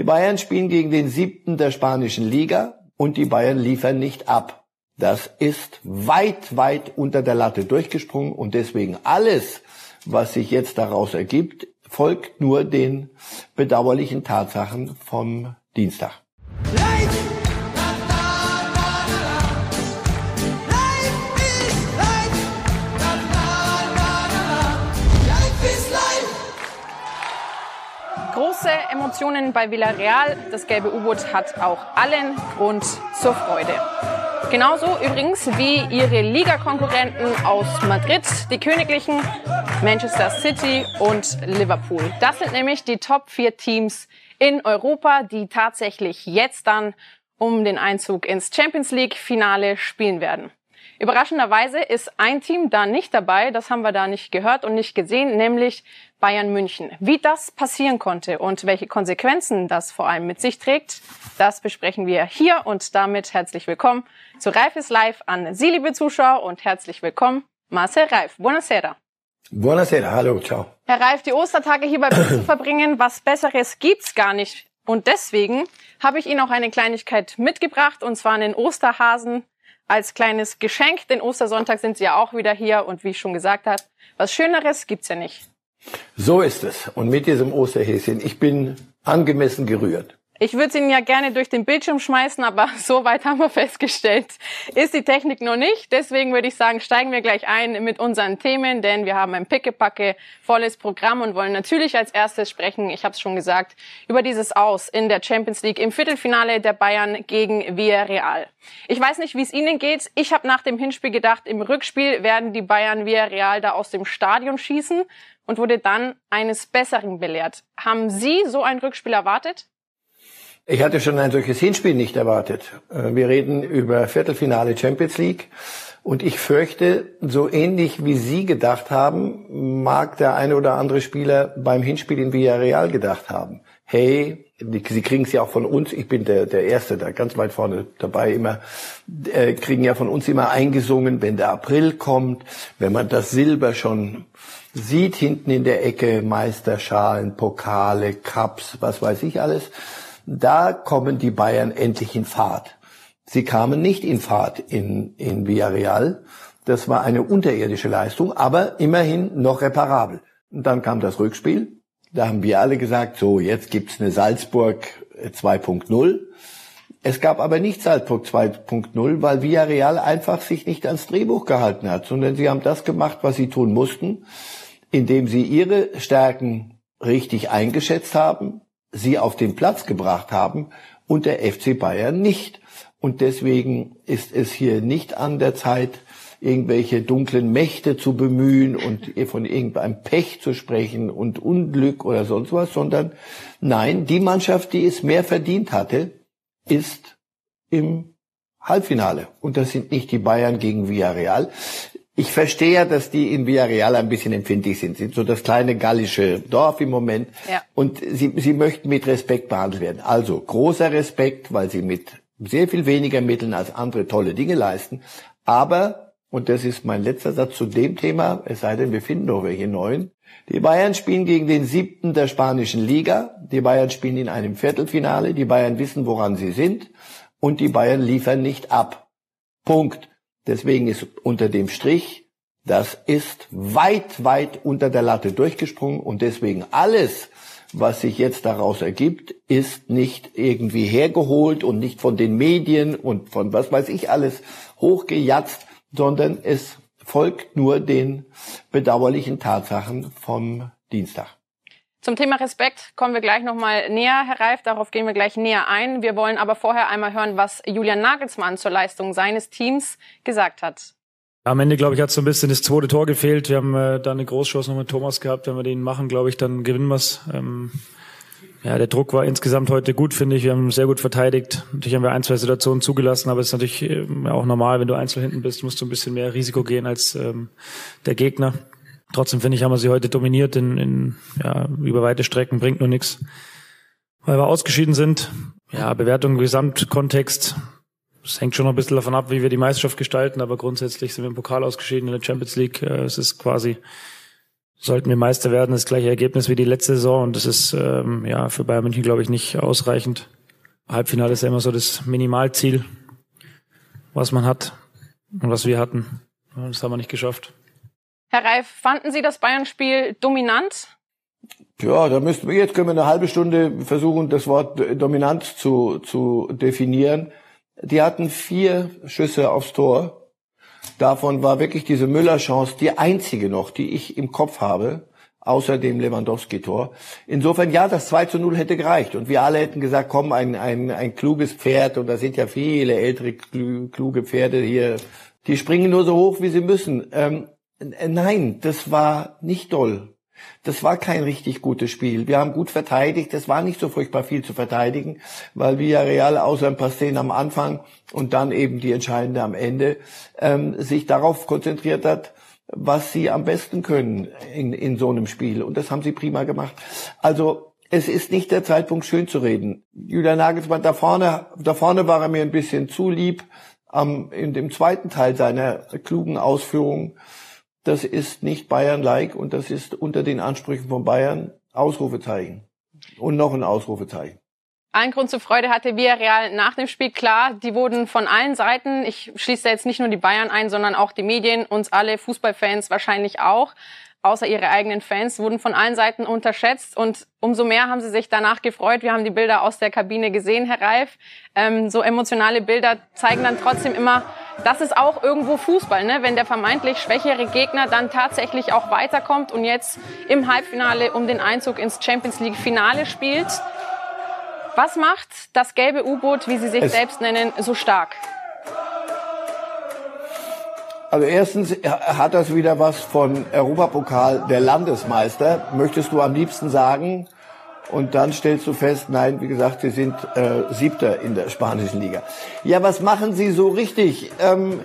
Die Bayern spielen gegen den siebten der spanischen Liga und die Bayern liefern nicht ab. Das ist weit, weit unter der Latte durchgesprungen und deswegen alles, was sich jetzt daraus ergibt, folgt nur den bedauerlichen Tatsachen vom Dienstag. Große Emotionen bei Villarreal. Das gelbe U-Boot hat auch allen Grund zur Freude. Genauso übrigens wie ihre Ligakonkurrenten aus Madrid, die Königlichen, Manchester City und Liverpool. Das sind nämlich die Top 4 Teams in Europa, die tatsächlich jetzt dann um den Einzug ins Champions League Finale spielen werden. Überraschenderweise ist ein Team da nicht dabei, das haben wir da nicht gehört und nicht gesehen, nämlich Bayern München. Wie das passieren konnte und welche Konsequenzen das vor allem mit sich trägt, das besprechen wir hier und damit herzlich willkommen zu Reif ist live an Sie, liebe Zuschauer und herzlich willkommen Marcel Reif. Buonasera. Buonasera, hallo, ciao. Herr Reif, die Ostertage hier bei uns zu verbringen, was Besseres gibt's gar nicht. Und deswegen habe ich Ihnen auch eine Kleinigkeit mitgebracht, und zwar einen Osterhasen als kleines Geschenk. Den Ostersonntag sind Sie ja auch wieder hier und wie ich schon gesagt habe, was Schöneres gibt's ja nicht. So ist es. Und mit diesem Osterhäschen, ich bin angemessen gerührt. Ich würde ihn ja gerne durch den Bildschirm schmeißen, aber so weit haben wir festgestellt, ist die Technik noch nicht. Deswegen würde ich sagen, steigen wir gleich ein mit unseren Themen, denn wir haben ein pickepacke volles Programm und wollen natürlich als erstes sprechen, ich habe es schon gesagt, über dieses Aus in der Champions League im Viertelfinale der Bayern gegen Villarreal. Ich weiß nicht, wie es Ihnen geht. Ich habe nach dem Hinspiel gedacht, im Rückspiel werden die Bayern Villarreal da aus dem Stadion schießen und wurde dann eines Besseren belehrt. Haben Sie so ein Rückspiel erwartet? Ich hatte schon ein solches Hinspiel nicht erwartet. Äh, wir reden über Viertelfinale Champions League. Und ich fürchte, so ähnlich wie Sie gedacht haben, mag der eine oder andere Spieler beim Hinspiel in Villarreal gedacht haben. Hey, Sie kriegen es ja auch von uns, ich bin der, der Erste da ganz weit vorne dabei immer, äh, kriegen ja von uns immer eingesungen, wenn der April kommt, wenn man das Silber schon sieht hinten in der Ecke, Meisterschalen, Pokale, Cups, was weiß ich alles, da kommen die Bayern endlich in Fahrt. Sie kamen nicht in Fahrt in, in Villarreal. Das war eine unterirdische Leistung, aber immerhin noch reparabel. Und dann kam das Rückspiel. Da haben wir alle gesagt, so, jetzt gibt's eine Salzburg 2.0. Es gab aber nicht Salzburg 2.0, weil Villarreal einfach sich nicht ans Drehbuch gehalten hat, sondern sie haben das gemacht, was sie tun mussten, indem sie ihre Stärken richtig eingeschätzt haben, sie auf den Platz gebracht haben und der FC Bayern nicht. Und deswegen ist es hier nicht an der Zeit, irgendwelche dunklen Mächte zu bemühen und von irgendeinem Pech zu sprechen und Unglück oder sonst was, sondern nein, die Mannschaft, die es mehr verdient hatte, ist im Halbfinale. Und das sind nicht die Bayern gegen Villarreal. Ich verstehe ja, dass die in Villarreal ein bisschen empfindlich sind. Sie sind so das kleine gallische Dorf im Moment. Ja. Und sie, sie möchten mit Respekt behandelt werden. Also großer Respekt, weil sie mit sehr viel weniger Mitteln als andere tolle Dinge leisten. Aber, und das ist mein letzter Satz zu dem Thema, es sei denn, wir finden noch welche neuen. Die Bayern spielen gegen den siebten der spanischen Liga. Die Bayern spielen in einem Viertelfinale. Die Bayern wissen, woran sie sind. Und die Bayern liefern nicht ab. Punkt. Deswegen ist unter dem Strich, das ist weit, weit unter der Latte durchgesprungen und deswegen alles, was sich jetzt daraus ergibt, ist nicht irgendwie hergeholt und nicht von den Medien und von was weiß ich alles hochgejatzt, sondern es folgt nur den bedauerlichen Tatsachen vom Dienstag. Zum Thema Respekt kommen wir gleich nochmal näher, Herr Reif. Darauf gehen wir gleich näher ein. Wir wollen aber vorher einmal hören, was Julian Nagelsmann zur Leistung seines Teams gesagt hat. Am Ende, glaube ich, hat so ein bisschen das zweite Tor gefehlt. Wir haben äh, da eine Großchance noch mit Thomas gehabt. Wenn wir den machen, glaube ich, dann gewinnen wir es. Ähm, ja, der Druck war insgesamt heute gut, finde ich. Wir haben sehr gut verteidigt. Natürlich haben wir ein, zwei Situationen zugelassen, aber es ist natürlich äh, auch normal, wenn du einzeln hinten bist, musst du ein bisschen mehr Risiko gehen als ähm, der Gegner. Trotzdem finde ich, haben wir sie heute dominiert in, in ja, über weite Strecken, bringt nur nichts. Weil wir ausgeschieden sind. Ja, Bewertung im Gesamtkontext. Es hängt schon noch ein bisschen davon ab, wie wir die Meisterschaft gestalten, aber grundsätzlich sind wir im Pokal ausgeschieden in der Champions League. Äh, es ist quasi sollten wir Meister werden, das gleiche Ergebnis wie die letzte Saison und das ist ähm, ja für Bayern München glaube ich nicht ausreichend. Halbfinale ist ja immer so das Minimalziel, was man hat und was wir hatten. Das haben wir nicht geschafft. Herr Reif, fanden Sie das Bayern-Spiel dominant? Ja, da müssten wir jetzt können wir eine halbe Stunde versuchen, das Wort dominant zu, zu definieren. Die hatten vier Schüsse aufs Tor. Davon war wirklich diese Müller-Chance die einzige noch, die ich im Kopf habe, außer dem Lewandowski-Tor. Insofern, ja, das 2 zu 0 hätte gereicht. Und wir alle hätten gesagt, komm, ein, ein, ein kluges Pferd, und da sind ja viele ältere, kluge Pferde hier, die springen nur so hoch, wie sie müssen. Ähm, nein, das war nicht doll. Das war kein richtig gutes Spiel. Wir haben gut verteidigt. Es war nicht so furchtbar viel zu verteidigen, weil Villarreal außer ein paar Szenen am Anfang und dann eben die entscheidende am Ende ähm, sich darauf konzentriert hat, was sie am besten können in, in so einem Spiel. Und das haben sie prima gemacht. Also es ist nicht der Zeitpunkt, schön zu reden. Julian Nagelsmann, da vorne, da vorne war er mir ein bisschen zu lieb. Am, in dem zweiten Teil seiner klugen Ausführungen das ist nicht Bayern-like und das ist unter den Ansprüchen von Bayern Ausrufezeichen. Und noch ein Ausrufezeichen. Ein Grund zur Freude hatte Villarreal nach dem Spiel klar. Die wurden von allen Seiten, ich schließe jetzt nicht nur die Bayern ein, sondern auch die Medien, uns alle Fußballfans wahrscheinlich auch, außer ihre eigenen Fans, wurden von allen Seiten unterschätzt und umso mehr haben sie sich danach gefreut. Wir haben die Bilder aus der Kabine gesehen, Herr Reif. Ähm, so emotionale Bilder zeigen dann trotzdem immer, das ist auch irgendwo Fußball, ne? wenn der vermeintlich schwächere Gegner dann tatsächlich auch weiterkommt und jetzt im Halbfinale um den Einzug ins Champions League Finale spielt. Was macht das gelbe U-Boot, wie Sie sich es selbst nennen, so stark? Also erstens hat das wieder was von Europapokal der Landesmeister. Möchtest du am liebsten sagen? Und dann stellst du fest, nein, wie gesagt, sie sind äh, Siebter in der spanischen Liga. Ja, was machen sie so richtig? Ähm,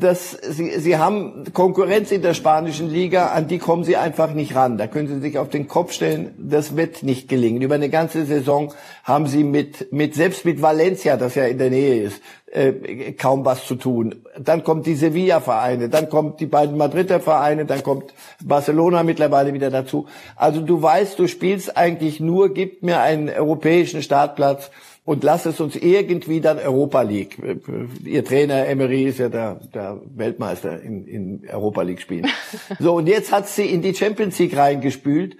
das, sie, sie haben Konkurrenz in der spanischen Liga, an die kommen sie einfach nicht ran. Da können sie sich auf den Kopf stellen, das wird nicht gelingen. Über eine ganze Saison haben sie mit, mit selbst mit Valencia, das ja in der Nähe ist, äh, kaum was zu tun. Dann kommt die Sevilla-Vereine, dann kommt die beiden Madrider Vereine, dann kommt Barcelona mittlerweile wieder dazu. Also du weißt, du spielst eigentlich nur, gib mir einen europäischen Startplatz und lass es uns irgendwie dann Europa League. Ihr Trainer Emery ist ja der, der Weltmeister in, in Europa League spielen. So, und jetzt hat sie in die Champions League reingespült.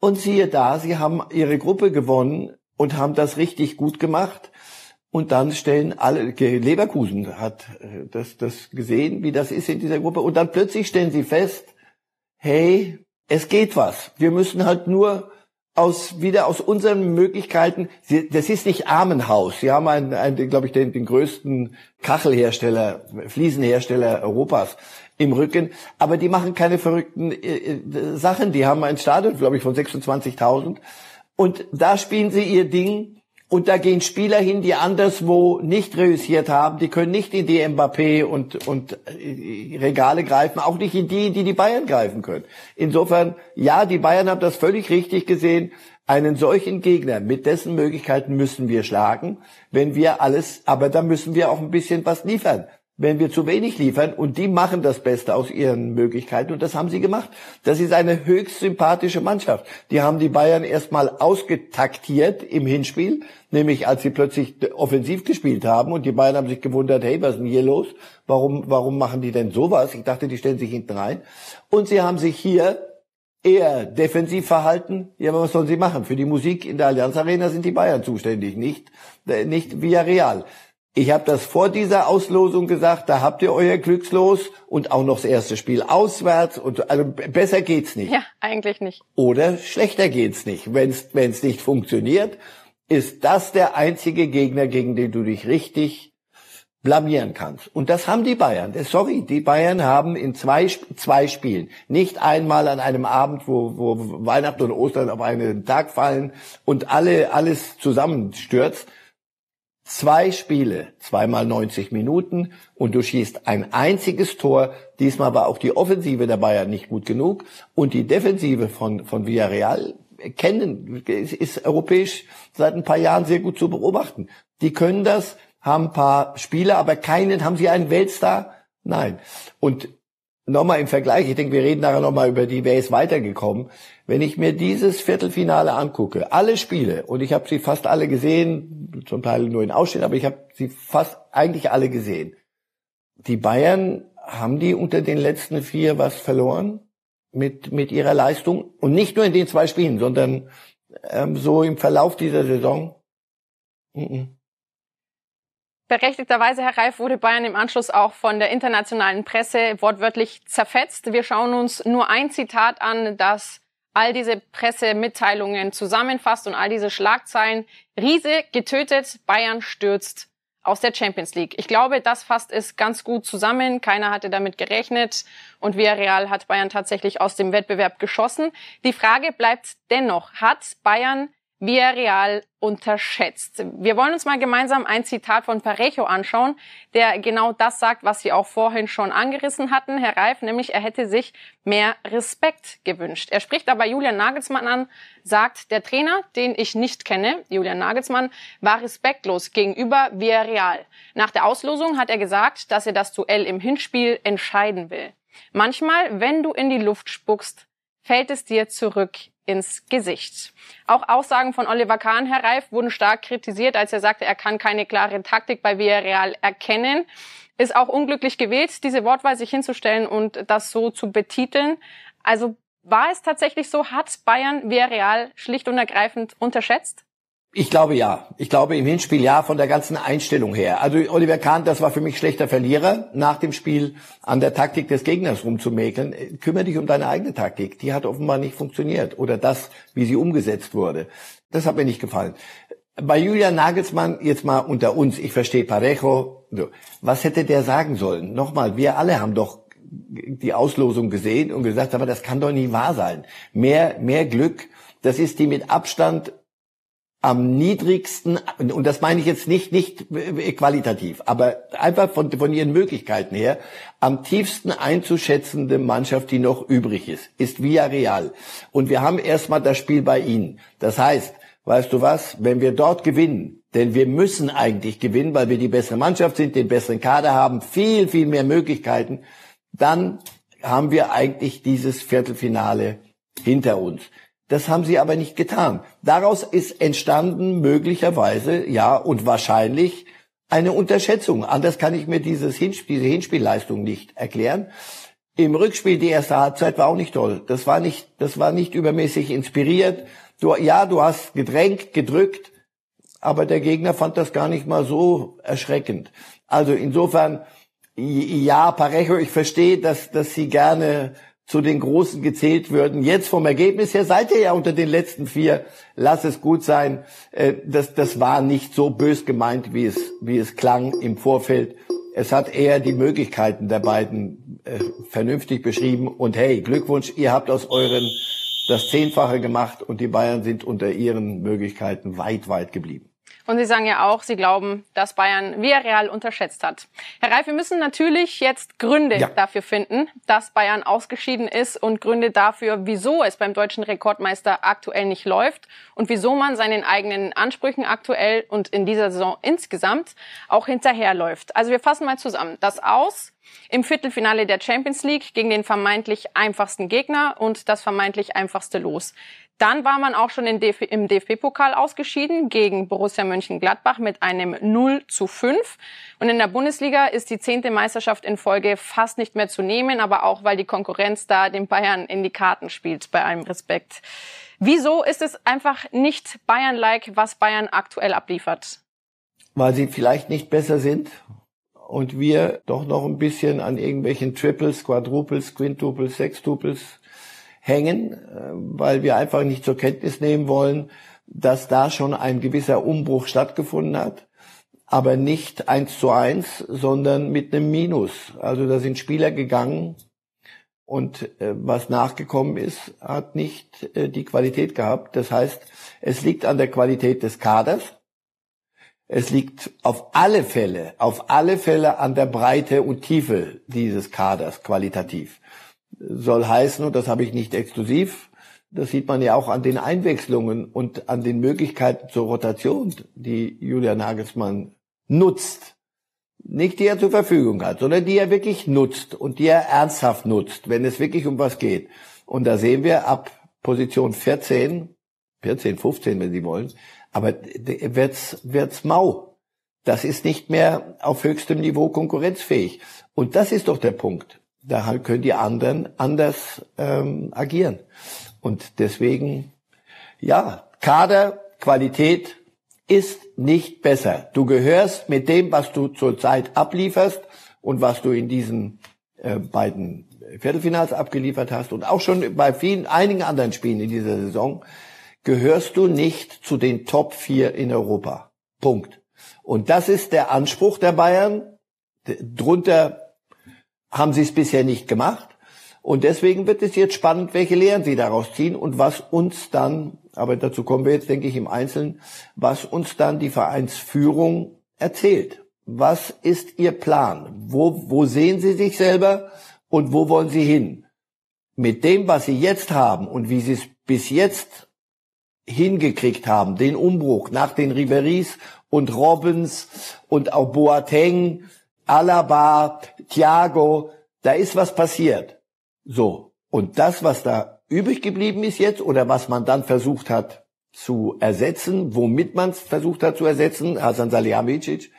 Und siehe da, sie haben ihre Gruppe gewonnen und haben das richtig gut gemacht. Und dann stellen alle, Leverkusen hat äh, das, das gesehen, wie das ist in dieser Gruppe. Und dann plötzlich stellen sie fest, hey, es geht was. Wir müssen halt nur aus wieder aus unseren Möglichkeiten. Das ist nicht Armenhaus. Sie haben einen, einen glaube ich, den, den größten Kachelhersteller, Fliesenhersteller Europas im Rücken. Aber die machen keine verrückten äh, äh Sachen. Die haben ein Stadion, glaube ich, von 26.000. Und da spielen sie ihr Ding und da gehen Spieler hin, die anderswo nicht reüssiert haben. Die können nicht in die Mbappé und, und äh, Regale greifen, auch nicht in die, die die Bayern greifen können. Insofern, ja, die Bayern haben das völlig richtig gesehen. Einen solchen Gegner mit dessen Möglichkeiten müssen wir schlagen, wenn wir alles, aber da müssen wir auch ein bisschen was liefern wenn wir zu wenig liefern und die machen das Beste aus ihren Möglichkeiten und das haben sie gemacht. Das ist eine höchst sympathische Mannschaft. Die haben die Bayern erstmal ausgetaktiert im Hinspiel, nämlich als sie plötzlich offensiv gespielt haben und die Bayern haben sich gewundert, hey, was ist denn hier los? Warum, warum machen die denn sowas? Ich dachte, die stellen sich hinten rein. Und sie haben sich hier eher defensiv verhalten. Ja, aber was sollen sie machen? Für die Musik in der Allianz Arena sind die Bayern zuständig, nicht, äh, nicht via Real. Ich habe das vor dieser Auslosung gesagt, da habt ihr euer Glückslos und auch noch das erste Spiel auswärts und also besser geht's nicht. Ja, eigentlich nicht. Oder schlechter geht's nicht. Wenn es nicht funktioniert, ist das der einzige Gegner, gegen den du dich richtig blamieren kannst. Und das haben die Bayern. Sorry, die Bayern haben in zwei, zwei Spielen, nicht einmal an einem Abend, wo, wo Weihnachten und Ostern auf einen Tag fallen und alle alles zusammenstürzt, Zwei Spiele, zweimal 90 Minuten und du schießt ein einziges Tor. Diesmal war auch die Offensive der Bayern nicht gut genug und die Defensive von, von Villarreal kennen, ist europäisch seit ein paar Jahren sehr gut zu beobachten. Die können das, haben ein paar Spieler, aber keinen, haben sie einen Weltstar? Nein. Und nochmal im Vergleich, ich denke, wir reden nachher nochmal über die, wer ist weitergekommen. Wenn ich mir dieses Viertelfinale angucke, alle Spiele, und ich habe sie fast alle gesehen, zum Teil nur in Ausstehen, aber ich habe sie fast eigentlich alle gesehen. Die Bayern, haben die unter den letzten vier was verloren mit, mit ihrer Leistung? Und nicht nur in den zwei Spielen, sondern ähm, so im Verlauf dieser Saison? Mm -mm. Berechtigterweise, Herr Reif, wurde Bayern im Anschluss auch von der internationalen Presse wortwörtlich zerfetzt. Wir schauen uns nur ein Zitat an, das all diese Pressemitteilungen zusammenfasst und all diese Schlagzeilen. Riese getötet, Bayern stürzt aus der Champions League. Ich glaube, das fasst es ganz gut zusammen. Keiner hatte damit gerechnet und Villarreal hat Bayern tatsächlich aus dem Wettbewerb geschossen. Die Frage bleibt dennoch, hat Bayern Villarreal unterschätzt. Wir wollen uns mal gemeinsam ein Zitat von Parejo anschauen, der genau das sagt, was Sie auch vorhin schon angerissen hatten, Herr Reif, nämlich er hätte sich mehr Respekt gewünscht. Er spricht aber Julian Nagelsmann an, sagt, der Trainer, den ich nicht kenne, Julian Nagelsmann, war respektlos gegenüber Villarreal. Nach der Auslosung hat er gesagt, dass er das Duell im Hinspiel entscheiden will. Manchmal, wenn du in die Luft spuckst, fällt es dir zurück ins Gesicht. Auch Aussagen von Oliver Kahn, Herr Reif, wurden stark kritisiert, als er sagte, er kann keine klare Taktik bei Villarreal erkennen. Ist auch unglücklich gewählt, diese Wortwahl sich hinzustellen und das so zu betiteln. Also war es tatsächlich so, hat Bayern Villarreal schlicht und ergreifend unterschätzt? Ich glaube ja. Ich glaube im Hinspiel ja von der ganzen Einstellung her. Also Oliver Kahn, das war für mich schlechter Verlierer, nach dem Spiel an der Taktik des Gegners rumzumäkeln. Kümmere dich um deine eigene Taktik. Die hat offenbar nicht funktioniert. Oder das, wie sie umgesetzt wurde. Das hat mir nicht gefallen. Bei Julian Nagelsmann, jetzt mal unter uns, ich verstehe Parejo, was hätte der sagen sollen? Nochmal, wir alle haben doch die Auslosung gesehen und gesagt, aber das kann doch nie wahr sein. Mehr, mehr Glück, das ist die mit Abstand am niedrigsten, und das meine ich jetzt nicht, nicht qualitativ, aber einfach von, von ihren Möglichkeiten her, am tiefsten einzuschätzende Mannschaft, die noch übrig ist, ist Villarreal. Und wir haben erstmal das Spiel bei ihnen. Das heißt, weißt du was, wenn wir dort gewinnen, denn wir müssen eigentlich gewinnen, weil wir die bessere Mannschaft sind, den besseren Kader haben, viel, viel mehr Möglichkeiten, dann haben wir eigentlich dieses Viertelfinale hinter uns. Das haben sie aber nicht getan. Daraus ist entstanden möglicherweise, ja, und wahrscheinlich eine Unterschätzung. Anders kann ich mir dieses Hinspiel, diese Hinspielleistung nicht erklären. Im Rückspiel die erste Halbzeit war auch nicht toll. Das war nicht, das war nicht übermäßig inspiriert. Du, ja, du hast gedrängt, gedrückt, aber der Gegner fand das gar nicht mal so erschreckend. Also insofern, ja, Parejo, ich verstehe, dass, dass sie gerne zu den Großen gezählt würden. Jetzt vom Ergebnis her seid ihr ja unter den letzten vier. Lass es gut sein. Äh, das, das war nicht so bös gemeint, wie es, wie es klang im Vorfeld. Es hat eher die Möglichkeiten der beiden äh, vernünftig beschrieben. Und hey, Glückwunsch, ihr habt aus euren das Zehnfache gemacht und die Bayern sind unter ihren Möglichkeiten weit, weit geblieben. Und Sie sagen ja auch, Sie glauben, dass Bayern Villarreal unterschätzt hat. Herr Reif, wir müssen natürlich jetzt Gründe ja. dafür finden, dass Bayern ausgeschieden ist und Gründe dafür, wieso es beim deutschen Rekordmeister aktuell nicht läuft und wieso man seinen eigenen Ansprüchen aktuell und in dieser Saison insgesamt auch hinterherläuft. Also wir fassen mal zusammen. Das Aus im Viertelfinale der Champions League gegen den vermeintlich einfachsten Gegner und das vermeintlich einfachste Los. Dann war man auch schon im DFB-Pokal ausgeschieden gegen Borussia Mönchengladbach mit einem 0 zu 5. Und in der Bundesliga ist die zehnte Meisterschaft in Folge fast nicht mehr zu nehmen, aber auch, weil die Konkurrenz da den Bayern in die Karten spielt, bei allem Respekt. Wieso ist es einfach nicht Bayern-like, was Bayern aktuell abliefert? Weil sie vielleicht nicht besser sind und wir doch noch ein bisschen an irgendwelchen Triples, Quadruples, Quintuples, Sextuples hängen, äh, weil wir einfach nicht zur Kenntnis nehmen wollen, dass da schon ein gewisser Umbruch stattgefunden hat, aber nicht eins zu eins, sondern mit einem Minus. Also da sind Spieler gegangen und äh, was nachgekommen ist, hat nicht äh, die Qualität gehabt. Das heißt, es liegt an der Qualität des Kaders. Es liegt auf alle Fälle, auf alle Fälle an der Breite und Tiefe dieses Kaders qualitativ soll heißen, und das habe ich nicht exklusiv, das sieht man ja auch an den Einwechslungen und an den Möglichkeiten zur Rotation, die Julia Nagelsmann nutzt. nicht die er zur Verfügung hat, sondern die er wirklich nutzt und die er ernsthaft nutzt, wenn es wirklich um was geht. Und da sehen wir ab Position 14, 14, 15, wenn Sie wollen, aber wird's, wird's mau. Das ist nicht mehr auf höchstem Niveau konkurrenzfähig. Und das ist doch der Punkt. Da können die anderen anders ähm, agieren. Und deswegen, ja, Kader, Qualität ist nicht besser. Du gehörst mit dem, was du zurzeit ablieferst und was du in diesen äh, beiden Viertelfinals abgeliefert hast und auch schon bei vielen, einigen anderen Spielen in dieser Saison, gehörst du nicht zu den Top 4 in Europa. Punkt. Und das ist der Anspruch der Bayern. Drunter haben sie es bisher nicht gemacht. Und deswegen wird es jetzt spannend, welche Lehren sie daraus ziehen und was uns dann, aber dazu kommen wir jetzt, denke ich, im Einzelnen, was uns dann die Vereinsführung erzählt. Was ist ihr Plan? Wo, wo sehen sie sich selber und wo wollen sie hin? Mit dem, was sie jetzt haben und wie sie es bis jetzt hingekriegt haben, den Umbruch nach den Riberis und Robbins und auch Boateng, Alaba, Thiago, da ist was passiert. So. Und das, was da übrig geblieben ist jetzt oder was man dann versucht hat zu ersetzen, womit man es versucht hat zu ersetzen, Hasan Salihamidzic,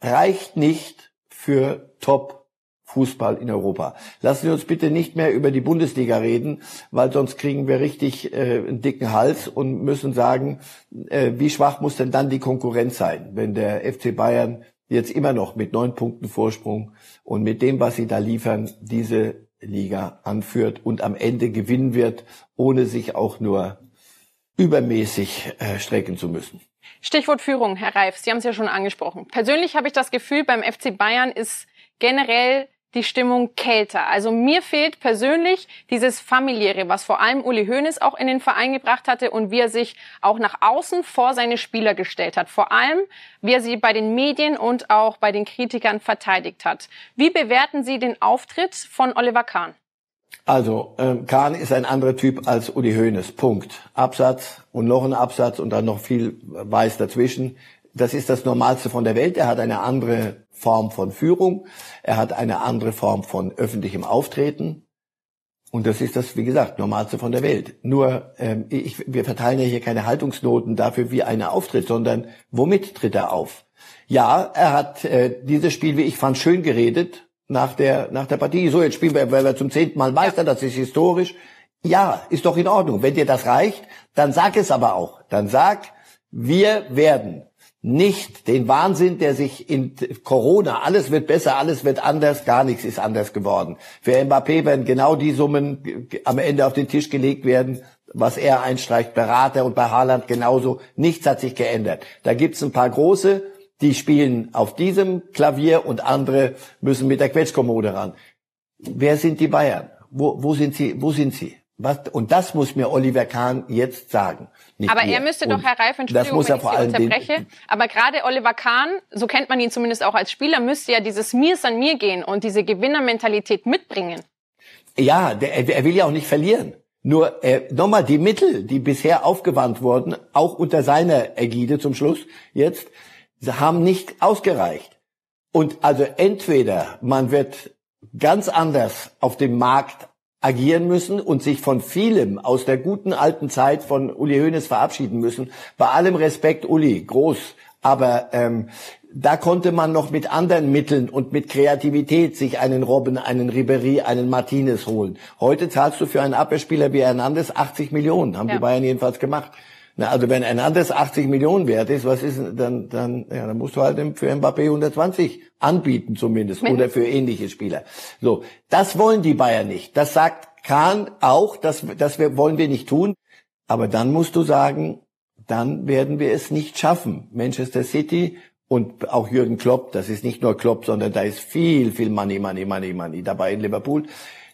reicht nicht für Top Fußball in Europa. Lassen Sie uns bitte nicht mehr über die Bundesliga reden, weil sonst kriegen wir richtig äh, einen dicken Hals und müssen sagen, äh, wie schwach muss denn dann die Konkurrenz sein, wenn der FC Bayern jetzt immer noch mit neun Punkten Vorsprung und mit dem, was sie da liefern, diese Liga anführt und am Ende gewinnen wird, ohne sich auch nur übermäßig äh, strecken zu müssen. Stichwort Führung, Herr Reif, Sie haben es ja schon angesprochen. Persönlich habe ich das Gefühl, beim FC Bayern ist generell die Stimmung kälter. Also mir fehlt persönlich dieses familiäre, was vor allem Uli Hoeneß auch in den Verein gebracht hatte und wie er sich auch nach außen vor seine Spieler gestellt hat. Vor allem, wie er sie bei den Medien und auch bei den Kritikern verteidigt hat. Wie bewerten Sie den Auftritt von Oliver Kahn? Also, ähm, Kahn ist ein anderer Typ als Uli Hoeneß. Punkt. Absatz und noch ein Absatz und dann noch viel Weiß dazwischen. Das ist das Normalste von der Welt. Er hat eine andere Form von Führung. Er hat eine andere Form von öffentlichem Auftreten. Und das ist das, wie gesagt, Normalste von der Welt. Nur, ähm, ich, wir verteilen ja hier keine Haltungsnoten dafür, wie einer auftritt, sondern womit tritt er auf? Ja, er hat äh, dieses Spiel, wie ich fand, schön geredet nach der, nach der Partie. So, jetzt spielen wir, weil wir zum zehnten Mal Meister, das ist historisch. Ja, ist doch in Ordnung. Wenn dir das reicht, dann sag es aber auch. Dann sag, wir werden nicht den Wahnsinn, der sich in Corona, alles wird besser, alles wird anders, gar nichts ist anders geworden. Für Mbappé werden genau die Summen am Ende auf den Tisch gelegt werden, was er einstreicht, Berater und bei Haaland genauso. Nichts hat sich geändert. Da gibt's ein paar große, die spielen auf diesem Klavier und andere müssen mit der Quetschkommode ran. Wer sind die Bayern? Wo, wo sind sie? Wo sind sie? Was, und das muss mir Oliver Kahn jetzt sagen. aber er müsste und doch, Herr Reif, Entschuldigung, wenn ich Sie unterbreche, aber gerade Oliver Kahn, so kennt man ihn zumindest auch als Spieler, müsste ja dieses Mir ist an mir gehen und diese Gewinnermentalität mitbringen. Ja, der, er will ja auch nicht verlieren. Nur äh, nochmal die Mittel, die bisher aufgewandt wurden, auch unter seiner Ägide zum Schluss jetzt, haben nicht ausgereicht. Und also entweder man wird ganz anders auf dem Markt agieren müssen und sich von vielem aus der guten alten Zeit von Uli Hoeneß verabschieden müssen. Bei allem Respekt, Uli, groß. Aber ähm, da konnte man noch mit anderen Mitteln und mit Kreativität sich einen Robben, einen Ribery, einen Martinez holen. Heute zahlst du für einen Abwehrspieler wie Hernandez 80 Millionen, haben ja. die Bayern jedenfalls gemacht. Na, also wenn ein anderes 80 Millionen wert ist, was ist dann dann ja, dann musst du halt für Mbappé 120 anbieten zumindest oder für ähnliche Spieler. So, das wollen die Bayern nicht. Das sagt Kahn auch, das das wollen wir nicht tun, aber dann musst du sagen, dann werden wir es nicht schaffen. Manchester City und auch Jürgen Klopp, das ist nicht nur Klopp, sondern da ist viel viel Money, Money, Money, Money dabei in Liverpool.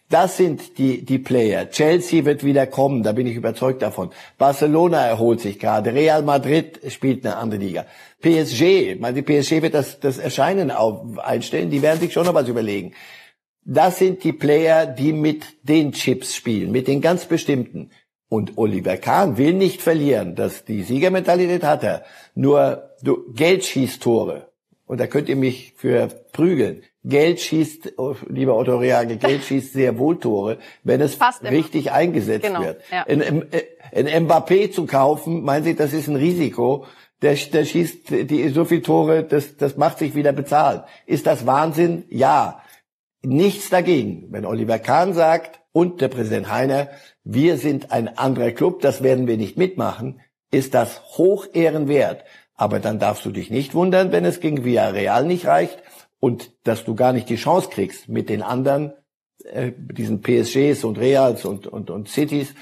Das sind die, die Player. Chelsea wird wieder kommen, da bin ich überzeugt davon. Barcelona erholt sich gerade. Real Madrid spielt eine andere Liga. PSG, meine, die PSG wird das, das Erscheinen auf, einstellen, die werden sich schon noch was überlegen. Das sind die Player, die mit den Chips spielen, mit den ganz bestimmten. Und Oliver Kahn will nicht verlieren. dass die Siegermentalität hat er. Nur du, Geld schießt Tore. Und da könnt ihr mich für prügeln. Geld schießt, oh, lieber Otto Reage, Geld schießt sehr wohl Tore, wenn es richtig eingesetzt genau, wird. Ja. Ein, ein Mbappé zu kaufen, meinen Sie, das ist ein Risiko? Der, der schießt die, so viel Tore, das, das macht sich wieder bezahlen. Ist das Wahnsinn? Ja. Nichts dagegen. Wenn Oliver Kahn sagt und der Präsident Heiner, wir sind ein anderer Club, das werden wir nicht mitmachen, ist das hoch ehrenwert. Aber dann darfst du dich nicht wundern, wenn es gegen Villarreal nicht reicht und dass du gar nicht die Chance kriegst, mit den anderen, äh, diesen PSGs und Reals und, und, und Cities,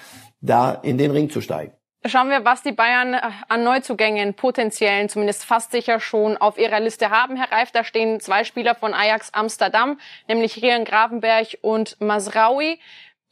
da in den Ring zu steigen. Schauen wir, was die Bayern äh, an Neuzugängen potenziellen, zumindest fast sicher schon auf ihrer Liste haben. Herr Reif, da stehen zwei Spieler von Ajax Amsterdam, nämlich Rian Gravenberg und Masraoui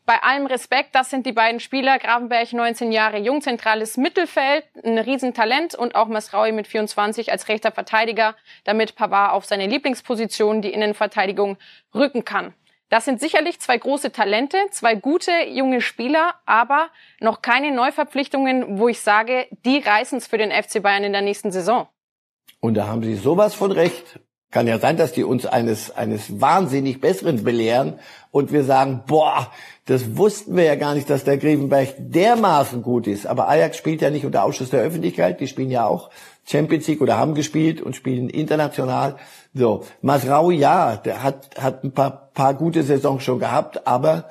bei allem Respekt, das sind die beiden Spieler. Gravenberg 19 Jahre jung, zentrales Mittelfeld, ein Riesentalent und auch Masraui mit 24 als rechter Verteidiger, damit Pavard auf seine Lieblingsposition, die Innenverteidigung, rücken kann. Das sind sicherlich zwei große Talente, zwei gute junge Spieler, aber noch keine Neuverpflichtungen, wo ich sage, die reißen es für den FC Bayern in der nächsten Saison. Und da haben Sie sowas von recht. Kann ja sein, dass die uns eines, eines wahnsinnig Besseren belehren und wir sagen, boah, das wussten wir ja gar nicht, dass der Grevenberg dermaßen gut ist. Aber Ajax spielt ja nicht unter Ausschuss der Öffentlichkeit, die spielen ja auch Champions League oder haben gespielt und spielen international. So, Masrau, ja, der hat, hat ein paar, paar gute Saisons schon gehabt, aber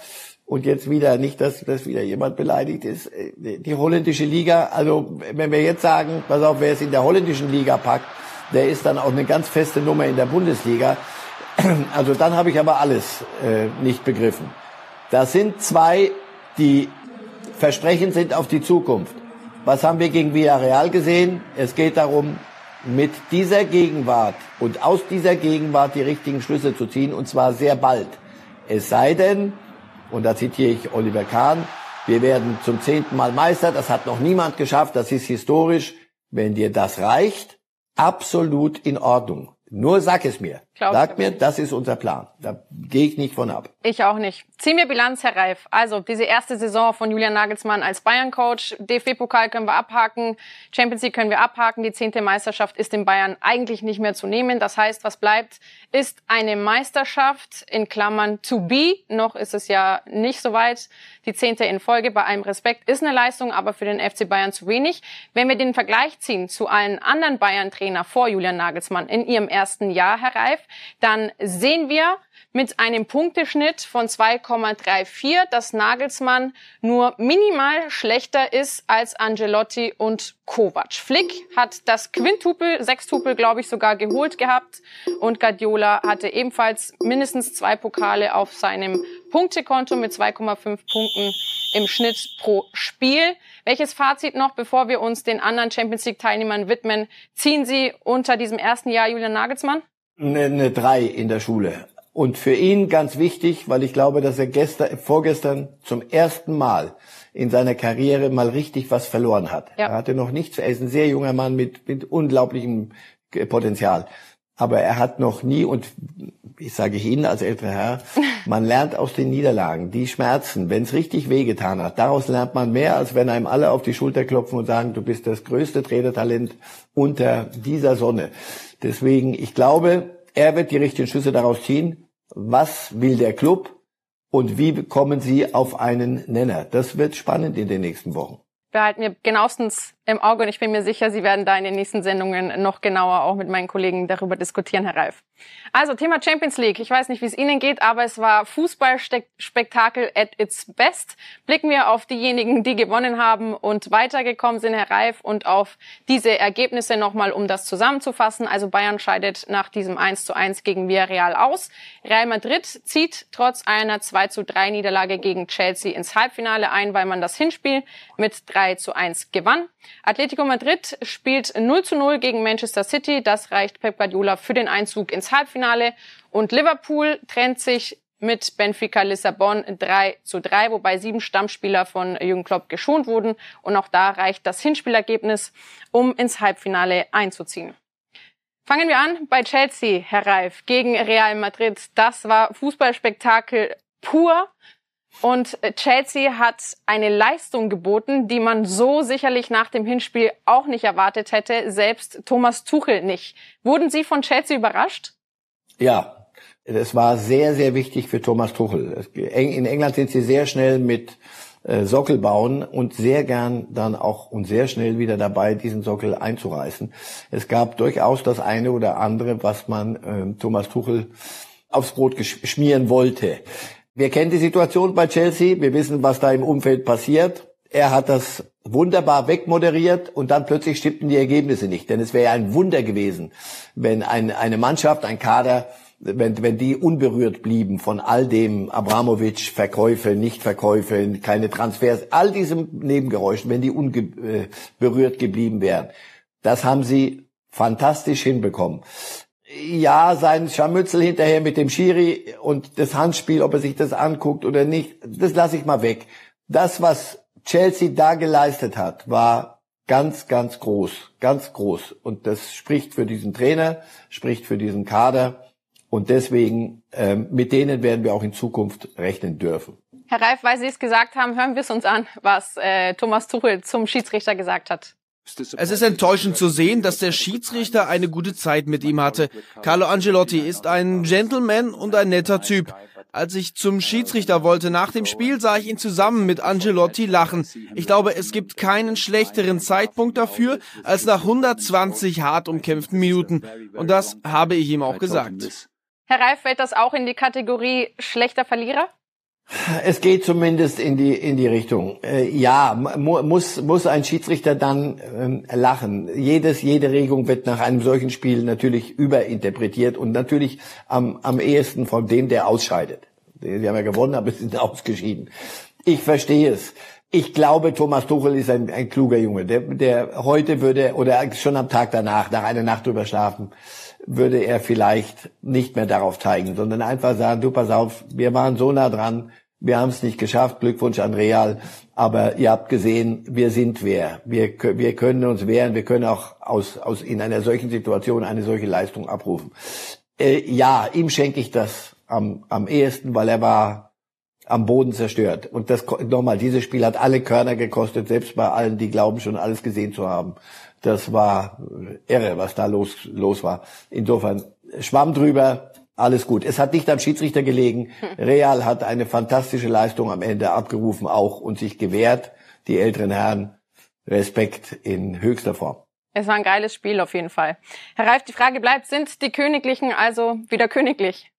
und jetzt wieder nicht, dass, dass wieder jemand beleidigt ist. Äh, die holländische Liga, also wenn wir jetzt sagen, pass auf, wer es in der holländischen Liga packt, der ist dann auch eine ganz feste Nummer in der Bundesliga. Also dann habe ich aber alles äh, nicht begriffen. Das sind zwei, die versprechend sind auf die Zukunft. Was haben wir gegen Villarreal gesehen? Es geht darum, mit dieser Gegenwart und aus dieser Gegenwart die richtigen Schlüsse zu ziehen, und zwar sehr bald. Es sei denn, und da zitiere ich Oliver Kahn, wir werden zum zehnten Mal Meister, das hat noch niemand geschafft, das ist historisch. Wenn dir das reicht, absolut in Ordnung. Nur sag es mir. Glaub sag mir, das ist unser Plan. Da gehe ich nicht von ab. Ich auch nicht. Ziehen wir Bilanz, Herr Reif. Also diese erste Saison von Julian Nagelsmann als Bayern-Coach. DFB-Pokal können wir abhaken. Champions League können wir abhaken. Die zehnte Meisterschaft ist in Bayern eigentlich nicht mehr zu nehmen. Das heißt, was bleibt, ist eine Meisterschaft in Klammern to be. Noch ist es ja nicht so weit. Die zehnte in Folge bei allem Respekt ist eine Leistung, aber für den FC Bayern zu wenig. Wenn wir den Vergleich ziehen zu allen anderen Bayern-Trainer vor Julian Nagelsmann in ihrem ersten Jahr, Herr dann sehen wir mit einem Punkteschnitt von 2,34, dass Nagelsmann nur minimal schlechter ist als Angelotti und Kovac. Flick hat das Quintupel, Sextupel, glaube ich, sogar geholt gehabt und Guardiola hatte ebenfalls mindestens zwei Pokale auf seinem Punktekonto mit 2,5 Punkten im Schnitt pro Spiel. Welches Fazit noch, bevor wir uns den anderen Champions League Teilnehmern widmen? Ziehen Sie unter diesem ersten Jahr Julian Nagelsmann? Eine, eine drei in der Schule. Und für ihn ganz wichtig, weil ich glaube, dass er gestern, vorgestern zum ersten Mal in seiner Karriere mal richtig was verloren hat. Ja. Er hatte noch nichts, er ist ein sehr junger Mann mit, mit unglaublichem Potenzial. Aber er hat noch nie, und ich sage Ihnen als älterer Herr, man lernt aus den Niederlagen, die Schmerzen, wenn es richtig wehgetan hat. Daraus lernt man mehr, als wenn einem alle auf die Schulter klopfen und sagen, du bist das größte Trainertalent unter dieser Sonne. Deswegen, ich glaube, er wird die richtigen Schlüsse daraus ziehen. Was will der Club und wie kommen sie auf einen Nenner? Das wird spannend in den nächsten Wochen behalten wir genauestens im Auge und ich bin mir sicher, Sie werden da in den nächsten Sendungen noch genauer auch mit meinen Kollegen darüber diskutieren, Herr Reif. Also Thema Champions League. Ich weiß nicht, wie es Ihnen geht, aber es war Fußballspektakel at its best. Blicken wir auf diejenigen, die gewonnen haben und weitergekommen sind, Herr Reif, und auf diese Ergebnisse nochmal, um das zusammenzufassen. Also Bayern scheidet nach diesem 1 zu 1 gegen Villarreal aus. Real Madrid zieht trotz einer 2 zu 3 Niederlage gegen Chelsea ins Halbfinale ein, weil man das Hinspiel mit 3 zu 1 gewann. Atletico Madrid spielt 0 zu 0 gegen Manchester City. Das reicht Pep Guardiola für den Einzug ins Halbfinale. Und Liverpool trennt sich mit Benfica Lissabon 3 zu 3, wobei sieben Stammspieler von Jürgen Klopp geschont wurden. Und auch da reicht das Hinspielergebnis, um ins Halbfinale einzuziehen. Fangen wir an bei Chelsea, Herr Reif, gegen Real Madrid. Das war Fußballspektakel pur. Und Chelsea hat eine Leistung geboten, die man so sicherlich nach dem Hinspiel auch nicht erwartet hätte, selbst Thomas Tuchel nicht. Wurden Sie von Chelsea überrascht? Ja, es war sehr, sehr wichtig für Thomas Tuchel. In England sind sie sehr schnell mit äh, Sockel bauen und sehr gern dann auch und sehr schnell wieder dabei, diesen Sockel einzureißen. Es gab durchaus das eine oder andere, was man äh, Thomas Tuchel aufs Brot schmieren wollte. Wir kennen die Situation bei Chelsea, wir wissen, was da im Umfeld passiert. Er hat das wunderbar wegmoderiert und dann plötzlich stimmten die Ergebnisse nicht. Denn es wäre ja ein Wunder gewesen, wenn ein, eine Mannschaft, ein Kader wenn, wenn die unberührt blieben von all dem Abramovic, Verkäufe, Nichtverkäufe, keine Transfers, all diesem Nebengeräuschen, wenn die unberührt geblieben wären. Das haben sie fantastisch hinbekommen. Ja, sein Scharmützel hinterher mit dem Schiri und das Handspiel, ob er sich das anguckt oder nicht, das lasse ich mal weg. Das, was Chelsea da geleistet hat, war ganz, ganz groß, ganz groß. Und das spricht für diesen Trainer, spricht für diesen Kader. Und deswegen, ähm, mit denen werden wir auch in Zukunft rechnen dürfen. Herr Reif, weil Sie es gesagt haben, hören wir es uns an, was äh, Thomas Tuchel zum Schiedsrichter gesagt hat. Es ist enttäuschend zu sehen, dass der Schiedsrichter eine gute Zeit mit ihm hatte. Carlo Angelotti ist ein Gentleman und ein netter Typ. Als ich zum Schiedsrichter wollte nach dem Spiel, sah ich ihn zusammen mit Angelotti lachen. Ich glaube, es gibt keinen schlechteren Zeitpunkt dafür als nach 120 hart umkämpften Minuten. Und das habe ich ihm auch gesagt. Herr Reif, fällt das auch in die Kategorie schlechter Verlierer? Es geht zumindest in die in die Richtung. Äh, ja, mu muss muss ein Schiedsrichter dann ähm, lachen. Jedes jede Regung wird nach einem solchen Spiel natürlich überinterpretiert und natürlich am am ehesten von dem, der ausscheidet. Sie haben ja gewonnen, aber sie sind ausgeschieden. Ich verstehe es. Ich glaube, Thomas Tuchel ist ein, ein kluger Junge. Der, der heute würde oder schon am Tag danach, nach einer Nacht drüber schlafen, würde er vielleicht nicht mehr darauf zeigen, sondern einfach sagen, du pass auf, wir waren so nah dran, wir haben es nicht geschafft, Glückwunsch an Real, aber ihr habt gesehen, wir sind wer. Wir, wir können uns wehren, wir können auch aus, aus in einer solchen Situation eine solche Leistung abrufen. Äh, ja, ihm schenke ich das am, am ehesten, weil er war am Boden zerstört. Und das nochmal, dieses Spiel hat alle Körner gekostet, selbst bei allen, die glauben schon alles gesehen zu haben. Das war irre, was da los, los war. Insofern schwamm drüber, alles gut. Es hat nicht am Schiedsrichter gelegen. Real hat eine fantastische Leistung am Ende abgerufen auch und sich gewehrt. Die älteren Herren, Respekt in höchster Form. Es war ein geiles Spiel auf jeden Fall. Herr Reif, die Frage bleibt, sind die Königlichen also wieder königlich?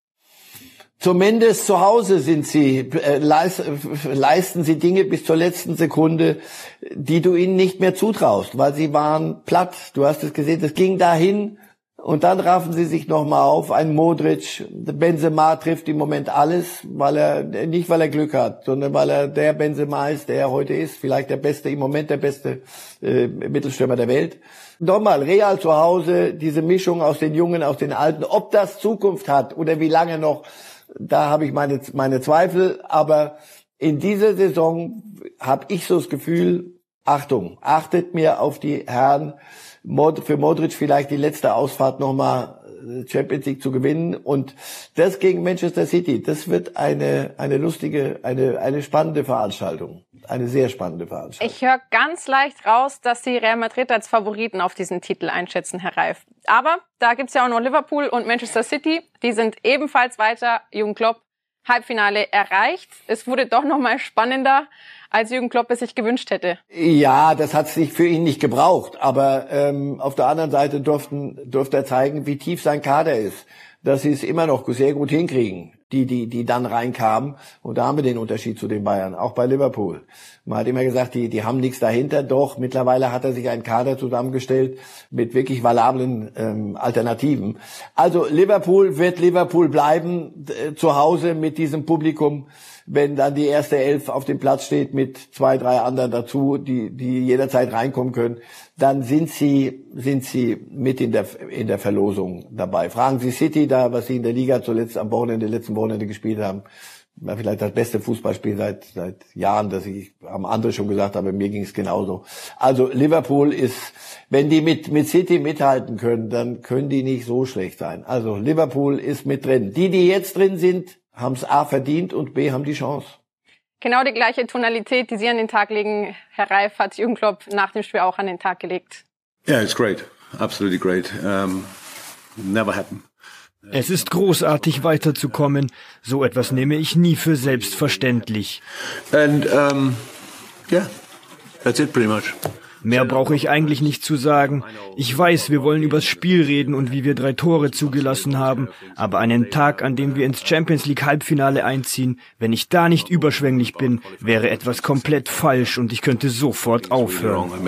Zumindest zu Hause sind sie, äh, leisten sie Dinge bis zur letzten Sekunde, die du ihnen nicht mehr zutraust, weil sie waren platt. Du hast es gesehen, es ging dahin und dann raffen sie sich nochmal auf. Ein Modric, Benzema trifft im Moment alles, weil er, nicht weil er Glück hat, sondern weil er der Benzema ist, der er heute ist. Vielleicht der beste, im Moment der beste äh, Mittelstürmer der Welt. Nochmal, Real zu Hause, diese Mischung aus den Jungen, aus den Alten, ob das Zukunft hat oder wie lange noch, da habe ich meine, meine Zweifel, aber in dieser Saison habe ich so das Gefühl, Achtung, achtet mir auf die Herren, für Modric vielleicht die letzte Ausfahrt nochmal äh, Champions League zu gewinnen und das gegen Manchester City, das wird eine, eine lustige, eine, eine spannende Veranstaltung. Eine sehr spannende Veranstaltung. Ich höre ganz leicht raus, dass Sie Real Madrid als Favoriten auf diesen Titel einschätzen, Herr Reif. Aber da gibt's ja auch noch Liverpool und Manchester City. Die sind ebenfalls weiter. Jürgen Klopp Halbfinale erreicht. Es wurde doch noch mal spannender, als Jürgen Klopp es sich gewünscht hätte. Ja, das hat sich für ihn nicht gebraucht. Aber ähm, auf der anderen Seite durften, durfte er zeigen, wie tief sein Kader ist. Dass sie es immer noch sehr gut hinkriegen die, die, die dann reinkamen. Und da haben wir den Unterschied zu den Bayern, auch bei Liverpool. Man hat immer gesagt, die, die haben nichts dahinter. Doch, mittlerweile hat er sich einen Kader zusammengestellt mit wirklich valablen ähm, Alternativen. Also Liverpool wird Liverpool bleiben, äh, zu Hause mit diesem Publikum wenn dann die erste Elf auf dem Platz steht mit zwei, drei anderen dazu, die, die jederzeit reinkommen können, dann sind sie, sind sie mit in der, in der Verlosung dabei. Fragen Sie City da, was sie in der Liga zuletzt am Wochenende, letzten Wochenende gespielt haben. War vielleicht das beste Fußballspiel seit, seit Jahren, das ich, haben andere schon gesagt, aber mir ging es genauso. Also Liverpool ist, wenn die mit, mit City mithalten können, dann können die nicht so schlecht sein. Also Liverpool ist mit drin. Die, die jetzt drin sind, haben es A verdient und B haben die Chance. Genau die gleiche Tonalität, die Sie an den Tag legen, Herr Reif, hat Jürgen Klopp nach dem Spiel auch an den Tag gelegt. Yeah, it's great. Absolutely great. Um, never happened. Es ist großartig weiterzukommen. So etwas nehme ich nie für selbstverständlich. And um, yeah, that's it pretty much. Mehr brauche ich eigentlich nicht zu sagen. Ich weiß, wir wollen übers Spiel reden und wie wir drei Tore zugelassen haben. Aber einen Tag, an dem wir ins Champions League Halbfinale einziehen, wenn ich da nicht überschwänglich bin, wäre etwas komplett falsch und ich könnte sofort aufhören. Um.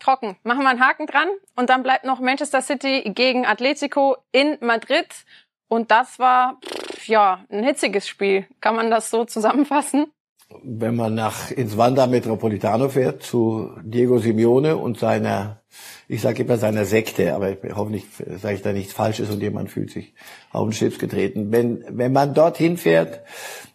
Trocken. Machen wir einen Haken dran und dann bleibt noch Manchester City gegen Atletico in Madrid. Und das war, ja, ein hitziges Spiel. Kann man das so zusammenfassen? Wenn man nach ins Wanda Metropolitano fährt zu Diego Simeone und seiner, ich sage immer seiner Sekte, aber hoffentlich sage ich da nichts Falsches und jemand fühlt sich auf den Schlips getreten. Wenn, wenn man dorthin fährt,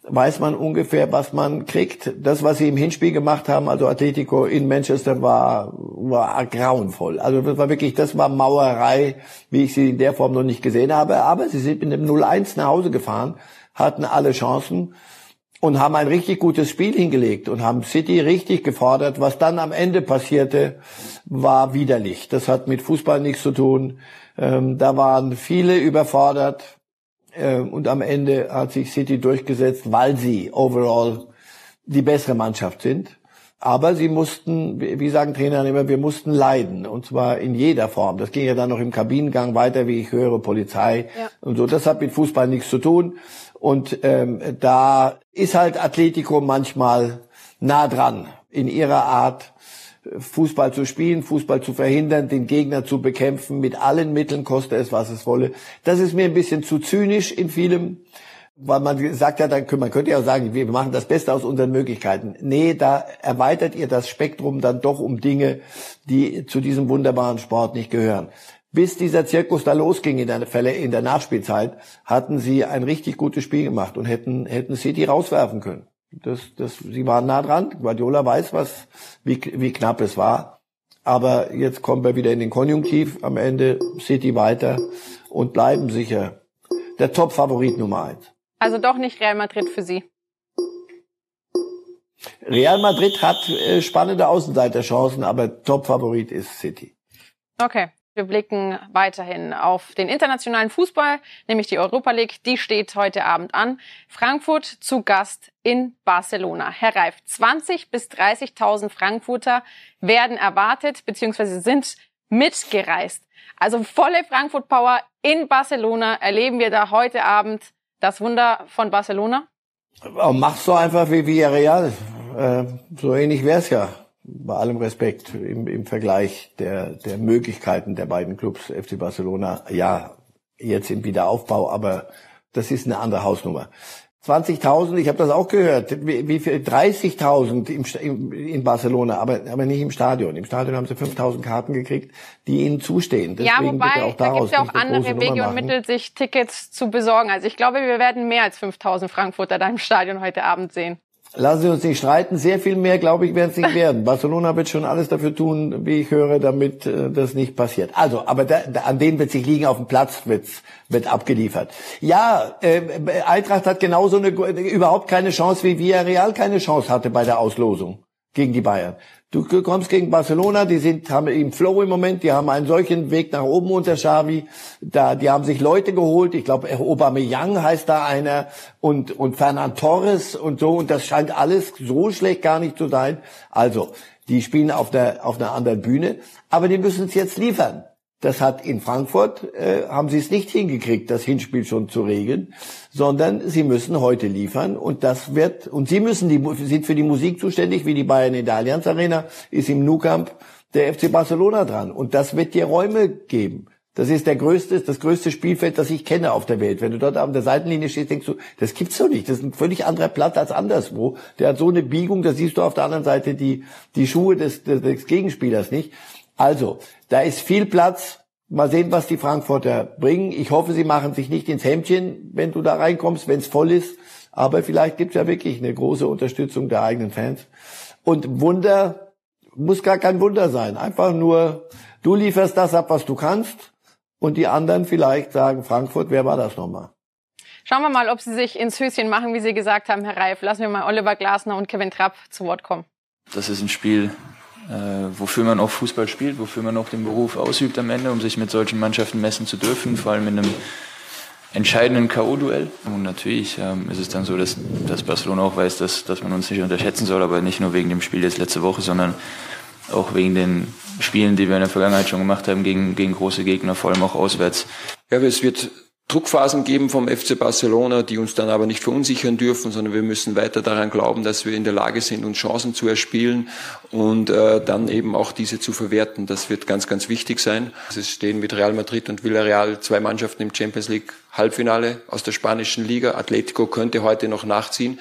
weiß man ungefähr, was man kriegt. Das, was sie im Hinspiel gemacht haben, also Atletico in Manchester, war, war grauenvoll. Also das war wirklich, das war Mauerei, wie ich sie in der Form noch nicht gesehen habe. Aber sie sind mit einem 0-1 nach Hause gefahren, hatten alle Chancen und haben ein richtig gutes Spiel hingelegt und haben City richtig gefordert. Was dann am Ende passierte, war widerlich. Das hat mit Fußball nichts zu tun. Ähm, da waren viele überfordert ähm, und am Ende hat sich City durchgesetzt, weil sie overall die bessere Mannschaft sind. Aber sie mussten, wie sagen Trainer immer, wir mussten leiden. Und zwar in jeder Form. Das ging ja dann noch im Kabinengang weiter, wie ich höre, Polizei ja. und so. Das hat mit Fußball nichts zu tun. Und ähm, da ist halt Atletico manchmal nah dran in ihrer Art, Fußball zu spielen, Fußball zu verhindern, den Gegner zu bekämpfen, mit allen Mitteln, koste es, was es wolle. Das ist mir ein bisschen zu zynisch in vielem, weil man sagt ja, dann, man könnte ja sagen, wir machen das Beste aus unseren Möglichkeiten. Nee, da erweitert ihr das Spektrum dann doch um Dinge, die zu diesem wunderbaren Sport nicht gehören. Bis dieser Zirkus da losging in der, Fälle, in der Nachspielzeit, hatten sie ein richtig gutes Spiel gemacht und hätten, hätten City rauswerfen können. Das, das, sie waren nah dran. Guardiola weiß, was, wie, wie knapp es war. Aber jetzt kommen wir wieder in den Konjunktiv. Am Ende City weiter und bleiben sicher der Top-Favorit Nummer eins. Also doch nicht Real Madrid für Sie. Real Madrid hat äh, spannende Außenseiterchancen, aber Top-Favorit ist City. Okay. Wir blicken weiterhin auf den internationalen Fußball, nämlich die Europa League. Die steht heute Abend an. Frankfurt zu Gast in Barcelona. Herr Reif, 20 bis 30.000 Frankfurter werden erwartet bzw. sind mitgereist. Also volle Frankfurt Power in Barcelona erleben wir da heute Abend das Wunder von Barcelona. Mach's so einfach wie Villarreal. Äh, so ähnlich wär's ja bei allem Respekt im, im Vergleich der, der Möglichkeiten der beiden Clubs, FC Barcelona, ja, jetzt im Wiederaufbau, aber das ist eine andere Hausnummer. 20.000, ich habe das auch gehört, wie, wie viel 30.000 im, in Barcelona, aber, aber nicht im Stadion. Im Stadion haben sie 5.000 Karten gekriegt, die ihnen zustehen. Deswegen ja, wobei, auch da gibt es ja auch andere Wege und Mittel, sich Tickets zu besorgen. Also ich glaube, wir werden mehr als 5.000 Frankfurter da im Stadion heute Abend sehen. Lassen Sie uns nicht streiten. Sehr viel mehr, glaube ich, werden es nicht werden. Barcelona wird schon alles dafür tun, wie ich höre, damit äh, das nicht passiert. Also, aber da, da, an denen wird sich liegen, auf dem Platz wird's, wird abgeliefert. Ja, äh, Eintracht hat genauso eine, überhaupt keine Chance, wie Villarreal keine Chance hatte bei der Auslosung gegen die Bayern. Du kommst gegen Barcelona, die sind, haben im Flow im Moment, die haben einen solchen Weg nach oben unter Xavi, da, die haben sich Leute geholt, ich glaube, Aubameyang heißt da einer und, und Fernand Torres und so, und das scheint alles so schlecht gar nicht zu sein. Also, die spielen auf der, auf einer anderen Bühne, aber die müssen es jetzt liefern. Das hat in Frankfurt, äh, haben sie es nicht hingekriegt, das Hinspiel schon zu regeln, sondern sie müssen heute liefern und das wird, und sie müssen die, sind für die Musik zuständig, wie die Bayern in der Allianz Arena, ist im Nou Camp der FC Barcelona dran und das wird dir Räume geben. Das ist der größte, das größte Spielfeld, das ich kenne auf der Welt. Wenn du dort an der Seitenlinie stehst, denkst du, das gibt's doch nicht. Das ist ein völlig anderer Platz als anderswo. Der hat so eine Biegung, da siehst du auf der anderen Seite die, die Schuhe des, des, des Gegenspielers nicht. Also, da ist viel Platz. Mal sehen, was die Frankfurter bringen. Ich hoffe, sie machen sich nicht ins Hemdchen, wenn du da reinkommst, wenn es voll ist. Aber vielleicht gibt's ja wirklich eine große Unterstützung der eigenen Fans. Und Wunder muss gar kein Wunder sein. Einfach nur, du lieferst das ab, was du kannst. Und die anderen vielleicht sagen, Frankfurt, wer war das nochmal? Schauen wir mal, ob Sie sich ins Höschen machen, wie Sie gesagt haben, Herr Reif. Lassen wir mal Oliver Glasner und Kevin Trapp zu Wort kommen. Das ist ein Spiel, wofür man auch Fußball spielt, wofür man auch den Beruf ausübt am Ende, um sich mit solchen Mannschaften messen zu dürfen, vor allem in einem entscheidenden K.O.-Duell. Und natürlich ähm, ist es dann so, dass, dass Barcelona auch weiß, dass, dass man uns nicht unterschätzen soll, aber nicht nur wegen dem Spiel jetzt letzte Woche, sondern auch wegen den Spielen, die wir in der Vergangenheit schon gemacht haben, gegen, gegen große Gegner, vor allem auch auswärts. Ja, es wird Druckphasen geben vom FC Barcelona, die uns dann aber nicht verunsichern dürfen, sondern wir müssen weiter daran glauben, dass wir in der Lage sind, uns Chancen zu erspielen und äh, dann eben auch diese zu verwerten. Das wird ganz, ganz wichtig sein. Es stehen mit Real Madrid und Villarreal zwei Mannschaften im Champions League Halbfinale aus der spanischen Liga. Atletico könnte heute noch nachziehen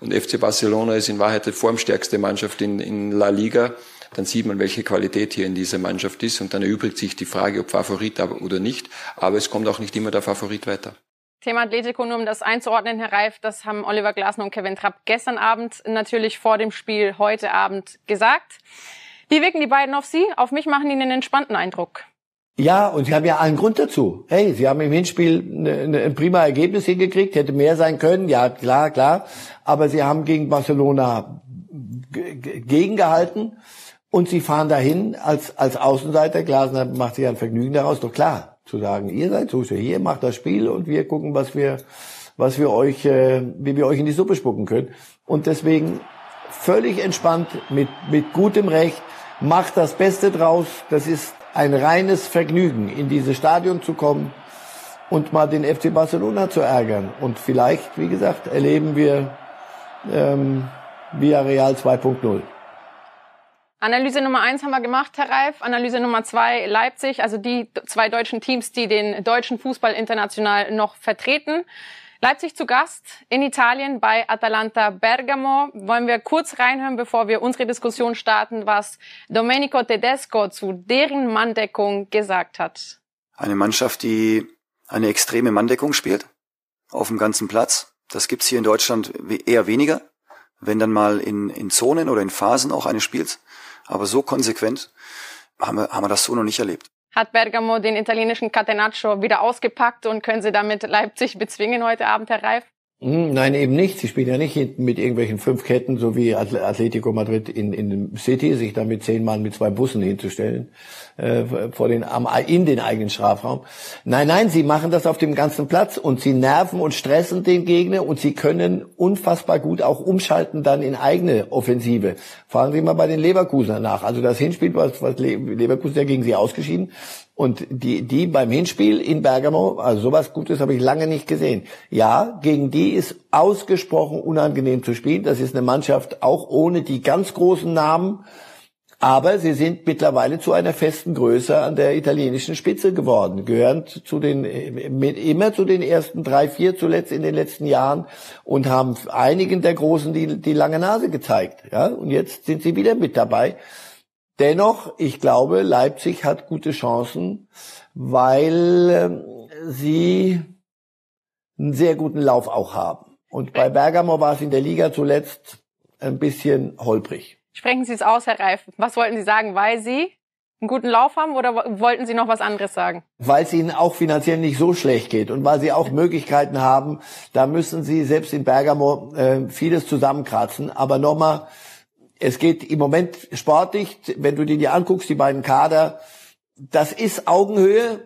und FC Barcelona ist in Wahrheit die formstärkste Mannschaft in, in La Liga dann sieht man, welche Qualität hier in dieser Mannschaft ist und dann erübrigt sich die Frage, ob Favorit oder nicht. Aber es kommt auch nicht immer der Favorit weiter. Thema Atletico, nur um das einzuordnen, Herr Reif, das haben Oliver Glasner und Kevin Trapp gestern Abend natürlich vor dem Spiel heute Abend gesagt. Wie wirken die beiden auf Sie? Auf mich machen die einen entspannten Eindruck. Ja, und sie haben ja allen Grund dazu. Hey, sie haben im Hinspiel eine, ein prima Ergebnis hingekriegt, hätte mehr sein können, ja, klar, klar. Aber sie haben gegen Barcelona gegengehalten. Und sie fahren dahin als, als Außenseiter, Glasner macht sich ein Vergnügen daraus, doch klar, zu sagen, ihr seid Zuschauer, hier macht das Spiel und wir gucken, was wir, was wir euch, äh, wie wir euch in die Suppe spucken können. Und deswegen völlig entspannt, mit, mit gutem Recht, macht das Beste draus. Das ist ein reines Vergnügen, in dieses Stadion zu kommen und mal den FC Barcelona zu ärgern. Und vielleicht, wie gesagt, erleben wir ähm, Villarreal 2.0. Analyse Nummer eins haben wir gemacht, Herr Reif. Analyse Nummer zwei Leipzig, also die zwei deutschen Teams, die den deutschen Fußball international noch vertreten. Leipzig zu Gast in Italien bei Atalanta Bergamo. Wollen wir kurz reinhören, bevor wir unsere Diskussion starten, was Domenico Tedesco zu deren Manndeckung gesagt hat. Eine Mannschaft, die eine extreme Manndeckung spielt auf dem ganzen Platz. Das gibt's hier in Deutschland eher weniger, wenn dann mal in, in Zonen oder in Phasen auch eines Spiels. Aber so konsequent haben wir, haben wir das so noch nicht erlebt. Hat Bergamo den italienischen Catenaccio wieder ausgepackt und können Sie damit Leipzig bezwingen heute Abend, Herr Reif? Hm, nein, eben nicht. Sie spielen ja nicht mit irgendwelchen fünf Ketten, so wie Atletico Madrid in, in City, sich da mit zehn Mann mit zwei Bussen hinzustellen, äh, vor den, am, in den eigenen Strafraum. Nein, nein, sie machen das auf dem ganzen Platz und sie nerven und stressen den Gegner und sie können unfassbar gut auch umschalten dann in eigene Offensive. Fragen Sie mal bei den Leverkusener nach. Also das Hinspiel, was, was Leverkusen ja gegen sie ausgeschieden, und die, die beim Hinspiel in Bergamo, also sowas Gutes habe ich lange nicht gesehen. Ja, gegen die ist ausgesprochen unangenehm zu spielen. Das ist eine Mannschaft auch ohne die ganz großen Namen. Aber sie sind mittlerweile zu einer festen Größe an der italienischen Spitze geworden, gehören zu den, immer zu den ersten drei, vier zuletzt in den letzten Jahren und haben einigen der Großen die, die lange Nase gezeigt. Ja, und jetzt sind sie wieder mit dabei. Dennoch, ich glaube, Leipzig hat gute Chancen, weil äh, sie einen sehr guten Lauf auch haben. Und bei Bergamo war es in der Liga zuletzt ein bisschen holprig. Sprechen Sie es aus, Herr Reif. Was wollten Sie sagen? Weil Sie einen guten Lauf haben oder wollten Sie noch was anderes sagen? Weil es ihnen auch finanziell nicht so schlecht geht und weil sie auch Möglichkeiten haben, da müssen sie selbst in Bergamo äh, vieles zusammenkratzen. Aber nochmal, es geht im Moment sportlich, wenn du dir die anguckst, die beiden Kader, das ist Augenhöhe,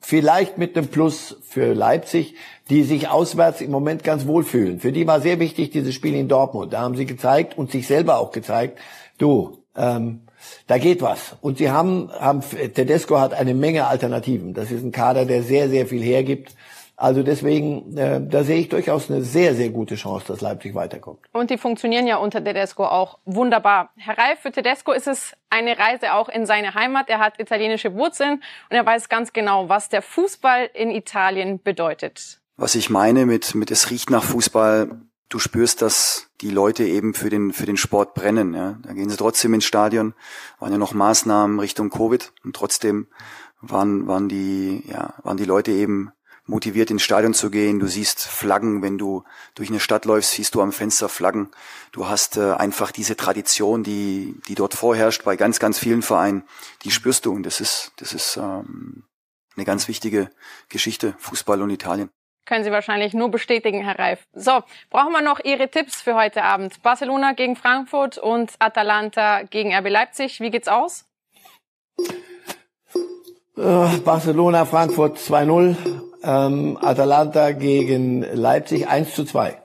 vielleicht mit einem Plus für Leipzig, die sich auswärts im Moment ganz wohl fühlen. Für die war sehr wichtig dieses Spiel in Dortmund. Da haben sie gezeigt und sich selber auch gezeigt, du, ähm, da geht was. Und sie haben, haben, Tedesco hat eine Menge Alternativen. Das ist ein Kader, der sehr, sehr viel hergibt. Also deswegen, äh, da sehe ich durchaus eine sehr, sehr gute Chance, dass Leipzig weiterkommt. Und die funktionieren ja unter Tedesco auch wunderbar. Herr Reif, für Tedesco ist es eine Reise auch in seine Heimat. Er hat italienische Wurzeln und er weiß ganz genau, was der Fußball in Italien bedeutet. Was ich meine mit, mit es riecht nach Fußball, du spürst, dass die Leute eben für den, für den Sport brennen. Ja. Da gehen sie trotzdem ins Stadion, waren ja noch Maßnahmen Richtung Covid und trotzdem waren, waren die, ja, waren die Leute eben motiviert ins Stadion zu gehen. Du siehst Flaggen, wenn du durch eine Stadt läufst, siehst du am Fenster Flaggen. Du hast äh, einfach diese Tradition, die, die dort vorherrscht bei ganz, ganz vielen Vereinen, die spürst du und das ist, das ist ähm, eine ganz wichtige Geschichte, Fußball und Italien. Können Sie wahrscheinlich nur bestätigen, Herr Reif. So, brauchen wir noch Ihre Tipps für heute Abend? Barcelona gegen Frankfurt und Atalanta gegen RB Leipzig. Wie geht's aus? Äh, Barcelona, Frankfurt 2-0. Ähm, Atalanta gegen Leipzig 1 zu 2.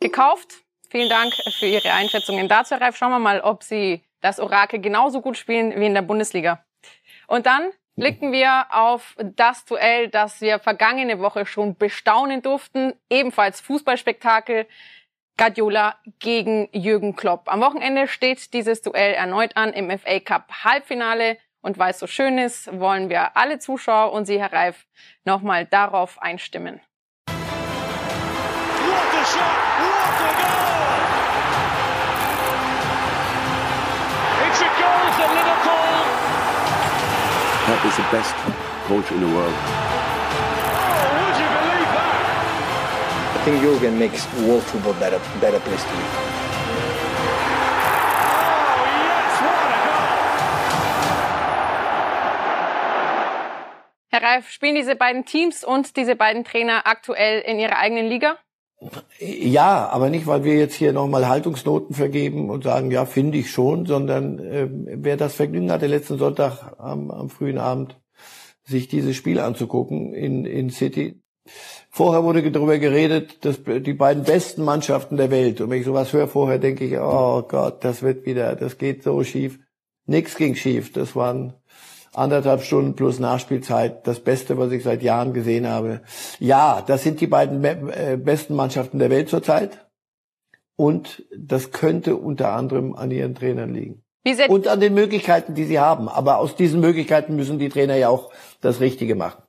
Gekauft. Vielen Dank für Ihre Einschätzungen dazu, Herr Reif. Schauen wir mal, ob Sie das Orakel genauso gut spielen wie in der Bundesliga. Und dann blicken wir auf das Duell, das wir vergangene Woche schon bestaunen durften. Ebenfalls Fußballspektakel. Guardiola gegen Jürgen Klopp. Am Wochenende steht dieses Duell erneut an im FA Cup Halbfinale. Und weil es so schön ist, wollen wir alle Zuschauer und Sie, Herr Reif, nochmal darauf einstimmen. Pep is the best coach in the world. I think Jurgen makes world football better, better place to live. Herr Reif, spielen diese beiden Teams und diese beiden Trainer aktuell in ihrer eigenen Liga? Ja, aber nicht, weil wir jetzt hier nochmal Haltungsnoten vergeben und sagen, ja, finde ich schon, sondern äh, wer das Vergnügen hatte, letzten Sonntag am, am frühen Abend sich dieses Spiel anzugucken in, in City. Vorher wurde darüber geredet, dass die beiden besten Mannschaften der Welt. Und wenn ich sowas höre vorher, denke ich, oh Gott, das wird wieder, das geht so schief. Nix ging schief. Das waren anderthalb Stunden plus Nachspielzeit, das Beste, was ich seit Jahren gesehen habe. Ja, das sind die beiden äh, besten Mannschaften der Welt zurzeit. Und das könnte unter anderem an ihren Trainern liegen. Und an den Möglichkeiten, die sie haben. Aber aus diesen Möglichkeiten müssen die Trainer ja auch das Richtige machen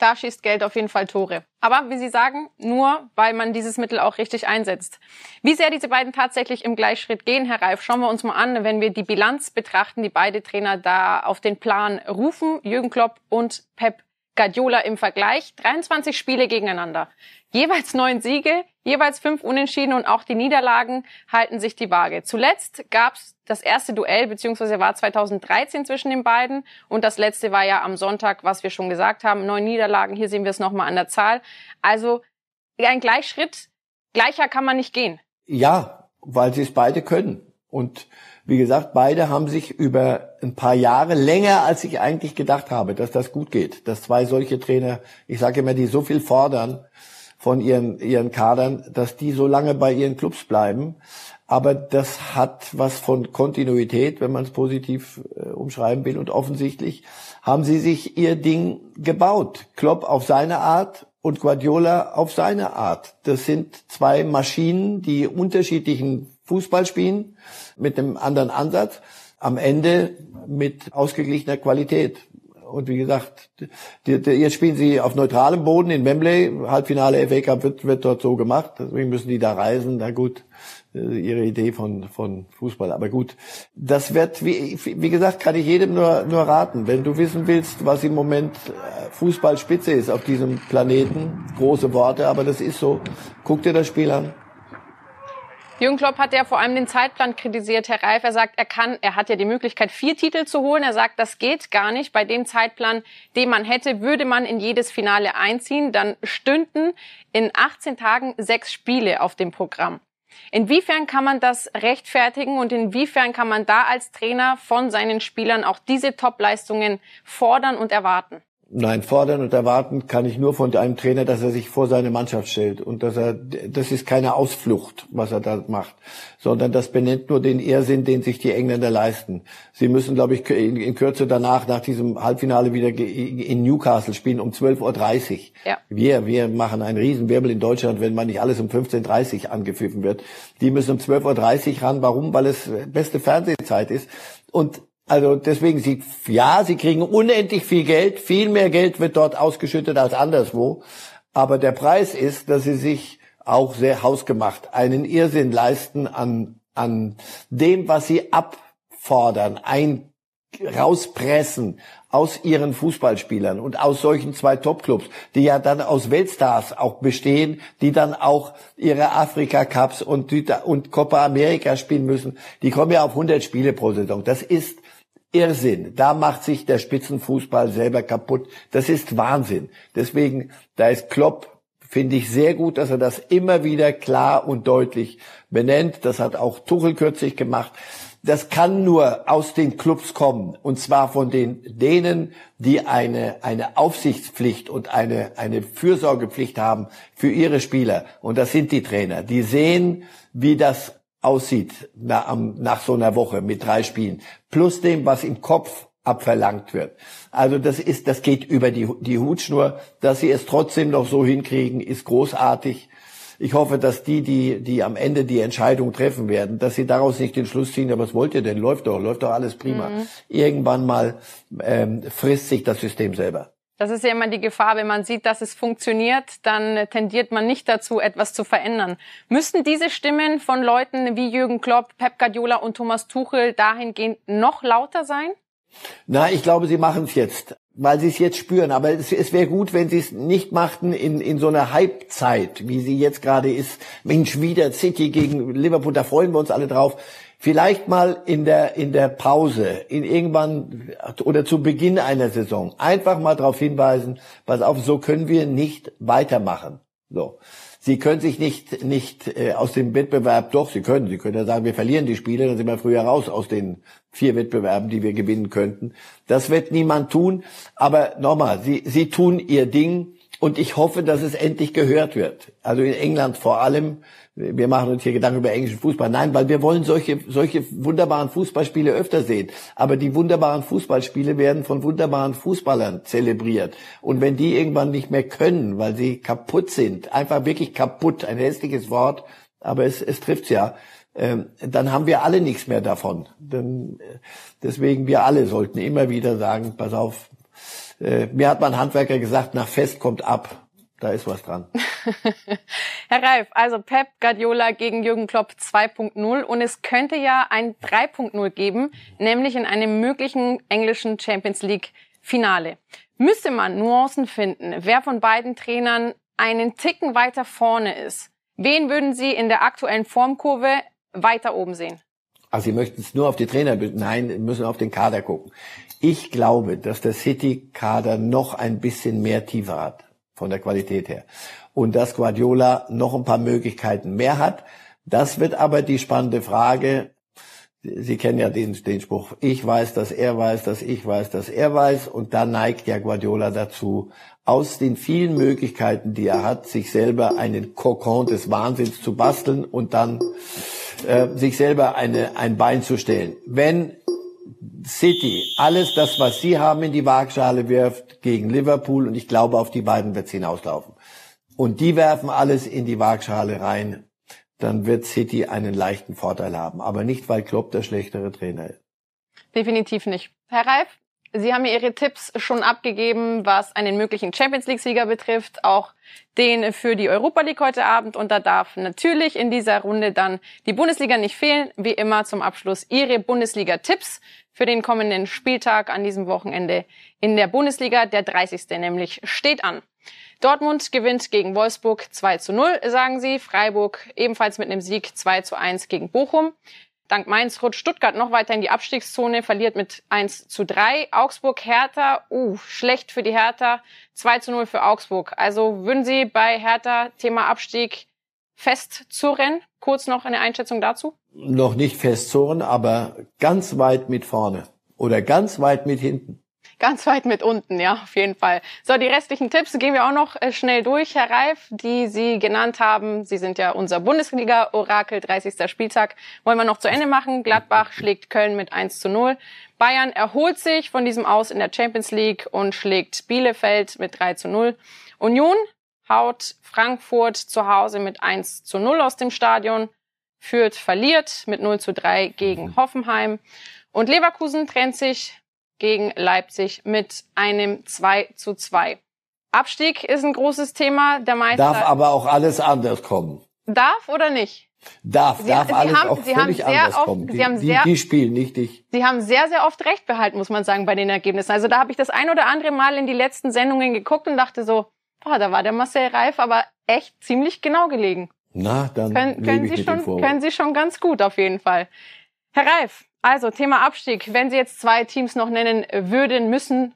da schießt Geld auf jeden Fall Tore. Aber wie Sie sagen, nur weil man dieses Mittel auch richtig einsetzt. Wie sehr diese beiden tatsächlich im Gleichschritt gehen, Herr Reif, schauen wir uns mal an, wenn wir die Bilanz betrachten, die beide Trainer da auf den Plan rufen, Jürgen Klopp und Pep Guardiola im Vergleich. 23 Spiele gegeneinander. Jeweils neun Siege, jeweils fünf Unentschieden und auch die Niederlagen halten sich die Waage. Zuletzt gab es das erste Duell, beziehungsweise war 2013 zwischen den beiden und das letzte war ja am Sonntag, was wir schon gesagt haben, neun Niederlagen. Hier sehen wir es nochmal an der Zahl. Also ein Gleichschritt, gleicher kann man nicht gehen. Ja, weil sie es beide können. Und wie gesagt, beide haben sich über ein paar Jahre länger, als ich eigentlich gedacht habe, dass das gut geht. Dass zwei solche Trainer, ich sage immer, die so viel fordern, von ihren, ihren Kadern, dass die so lange bei ihren Clubs bleiben. Aber das hat was von Kontinuität, wenn man es positiv äh, umschreiben will. Und offensichtlich haben sie sich ihr Ding gebaut. Klopp auf seine Art und Guardiola auf seine Art. Das sind zwei Maschinen, die unterschiedlichen Fußball spielen, mit einem anderen Ansatz. Am Ende mit ausgeglichener Qualität. Und wie gesagt, die, die, jetzt spielen sie auf neutralem Boden in Wembley. Halbfinale FA Cup wird, wird dort so gemacht. Deswegen müssen die da reisen. Na gut, äh, ihre Idee von, von Fußball. Aber gut, das wird, wie, wie gesagt, kann ich jedem nur, nur raten. Wenn du wissen willst, was im Moment äh, Fußballspitze ist auf diesem Planeten, große Worte, aber das ist so, guck dir das Spiel an. Jürgen Klopp hat ja vor allem den Zeitplan kritisiert. Herr Reif, er sagt, er kann, er hat ja die Möglichkeit, vier Titel zu holen. Er sagt, das geht gar nicht. Bei dem Zeitplan, den man hätte, würde man in jedes Finale einziehen. Dann stünden in 18 Tagen sechs Spiele auf dem Programm. Inwiefern kann man das rechtfertigen und inwiefern kann man da als Trainer von seinen Spielern auch diese Top-Leistungen fordern und erwarten? Nein, fordern und erwarten kann ich nur von einem Trainer, dass er sich vor seine Mannschaft stellt und dass er, das ist keine Ausflucht, was er da macht, sondern das benennt nur den Irrsinn, den sich die Engländer leisten. Sie müssen, glaube ich, in, Kürze danach, nach diesem Halbfinale wieder in Newcastle spielen um 12.30 Uhr. Ja. Wir, wir machen einen Riesenwirbel in Deutschland, wenn man nicht alles um 15.30 Uhr angepfiffen wird. Die müssen um 12.30 Uhr ran. Warum? Weil es beste Fernsehzeit ist. Und also deswegen, sie, ja, sie kriegen unendlich viel Geld, viel mehr Geld wird dort ausgeschüttet als anderswo. Aber der Preis ist, dass sie sich auch sehr hausgemacht einen Irrsinn leisten an, an dem, was sie abfordern, ein, rauspressen aus ihren Fußballspielern und aus solchen zwei Topclubs, die ja dann aus Weltstars auch bestehen, die dann auch ihre Afrika Cups und, und Copa America spielen müssen. Die kommen ja auf 100 Spiele pro Saison. Das ist Irrsinn. Da macht sich der Spitzenfußball selber kaputt. Das ist Wahnsinn. Deswegen, da ist Klopp finde ich sehr gut, dass er das immer wieder klar und deutlich benennt. Das hat auch Tuchel kürzlich gemacht. Das kann nur aus den Clubs kommen. Und zwar von den, denen, die eine, eine Aufsichtspflicht und eine, eine Fürsorgepflicht haben für ihre Spieler. Und das sind die Trainer. Die sehen, wie das aussieht nach, nach so einer Woche mit drei Spielen. Plus dem, was im Kopf abverlangt wird. Also das ist, das geht über die, die Hutschnur. Dass sie es trotzdem noch so hinkriegen, ist großartig. Ich hoffe, dass die, die, die am Ende die Entscheidung treffen werden, dass sie daraus nicht den Schluss ziehen, ja, was wollt ihr denn? Läuft doch, läuft doch alles prima. Mhm. Irgendwann mal ähm, frisst sich das System selber. Das ist ja immer die Gefahr, wenn man sieht, dass es funktioniert, dann tendiert man nicht dazu, etwas zu verändern. Müssten diese Stimmen von Leuten wie Jürgen Klopp, Pep Guardiola und Thomas Tuchel dahingehend noch lauter sein? Na, ich glaube, sie machen es jetzt, weil sie es jetzt spüren. Aber es, es wäre gut, wenn sie es nicht machten in, in so einer Halbzeit, wie sie jetzt gerade ist. Mensch, wieder City gegen Liverpool, da freuen wir uns alle drauf. Vielleicht mal in der, in der Pause, in irgendwann oder zu Beginn einer Saison, einfach mal darauf hinweisen, pass auf, so können wir nicht weitermachen. So. Sie können sich nicht, nicht äh, aus dem Wettbewerb, doch, Sie können, Sie können ja sagen, wir verlieren die Spiele, dann sind wir früher raus aus den vier Wettbewerben, die wir gewinnen könnten. Das wird niemand tun, aber nochmal, Sie, Sie tun Ihr Ding und ich hoffe, dass es endlich gehört wird. Also in England vor allem, wir machen uns hier Gedanken über englischen Fußball. Nein, weil wir wollen solche, solche wunderbaren Fußballspiele öfter sehen. Aber die wunderbaren Fußballspiele werden von wunderbaren Fußballern zelebriert. Und wenn die irgendwann nicht mehr können, weil sie kaputt sind, einfach wirklich kaputt, ein hässliches Wort, aber es, es trifft's ja, ähm, dann haben wir alle nichts mehr davon. Denn, äh, deswegen wir alle sollten immer wieder sagen, pass auf, äh, mir hat mein Handwerker gesagt, nach Fest kommt ab. Da ist was dran. Herr Reif, also Pep Guardiola gegen Jürgen Klopp 2.0 und es könnte ja ein 3.0 geben, nämlich in einem möglichen englischen Champions League Finale. Müsste man Nuancen finden, wer von beiden Trainern einen Ticken weiter vorne ist. Wen würden Sie in der aktuellen Formkurve weiter oben sehen? Also Sie möchten es nur auf die Trainer, nein, müssen auf den Kader gucken. Ich glaube, dass der City-Kader noch ein bisschen mehr Tiefe hat von der Qualität her. Und dass Guardiola noch ein paar Möglichkeiten mehr hat. Das wird aber die spannende Frage. Sie kennen ja den, den Spruch, ich weiß, dass er weiß, dass ich weiß, dass er weiß. Und da neigt ja Guardiola dazu, aus den vielen Möglichkeiten, die er hat, sich selber einen Kokon des Wahnsinns zu basteln und dann äh, sich selber eine, ein Bein zu stellen. Wenn City alles das, was sie haben, in die Waagschale wirft gegen Liverpool und ich glaube, auf die beiden wird es hinauslaufen. Und die werfen alles in die Waagschale rein, dann wird City einen leichten Vorteil haben. Aber nicht, weil Klopp der schlechtere Trainer ist. Definitiv nicht. Herr Reif, Sie haben mir Ihre Tipps schon abgegeben, was einen möglichen Champions League-Sieger betrifft, auch den für die Europa League heute Abend. Und da darf natürlich in dieser Runde dann die Bundesliga nicht fehlen. Wie immer zum Abschluss Ihre Bundesliga-Tipps für den kommenden Spieltag an diesem Wochenende in der Bundesliga. Der 30. nämlich steht an. Dortmund gewinnt gegen Wolfsburg 2 zu 0, sagen sie. Freiburg ebenfalls mit einem Sieg 2 zu 1 gegen Bochum. Dank Mainz rutscht Stuttgart noch weiter in die Abstiegszone, verliert mit 1 zu 3. Augsburg Hertha, uh, schlecht für die Hertha, 2 zu 0 für Augsburg. Also würden Sie bei Hertha Thema Abstieg festzurren? Kurz noch eine Einschätzung dazu? Noch nicht festzurren, aber ganz weit mit vorne oder ganz weit mit hinten. Ganz weit mit unten, ja, auf jeden Fall. So, die restlichen Tipps gehen wir auch noch äh, schnell durch, Herr Reif, die Sie genannt haben. Sie sind ja unser Bundesliga-Orakel, 30. Spieltag. Wollen wir noch zu Ende machen. Gladbach schlägt Köln mit 1 zu 0. Bayern erholt sich von diesem Aus in der Champions League und schlägt Bielefeld mit 3 zu 0. Union haut Frankfurt zu Hause mit 1 zu 0 aus dem Stadion. Fürth verliert mit 0 zu 3 gegen Hoffenheim. Und Leverkusen trennt sich gegen Leipzig mit einem 2 zu 2. Abstieg ist ein großes Thema. Der Meister darf aber auch alles anders kommen. Darf oder nicht? Darf, Sie, darf Sie alles haben, auch Sie völlig haben sehr anders oft, kommen. Sie haben die, sehr, die spielen, nicht ich. Sie haben sehr, sehr oft recht behalten, muss man sagen, bei den Ergebnissen. Also da habe ich das ein oder andere Mal in die letzten Sendungen geguckt und dachte so, boah, da war der Marcel Reif aber echt ziemlich genau gelegen. Na, dann können, können Sie schon, können Sie schon ganz gut auf jeden Fall. Herr Reif, also Thema Abstieg. Wenn Sie jetzt zwei Teams noch nennen würden, müssen,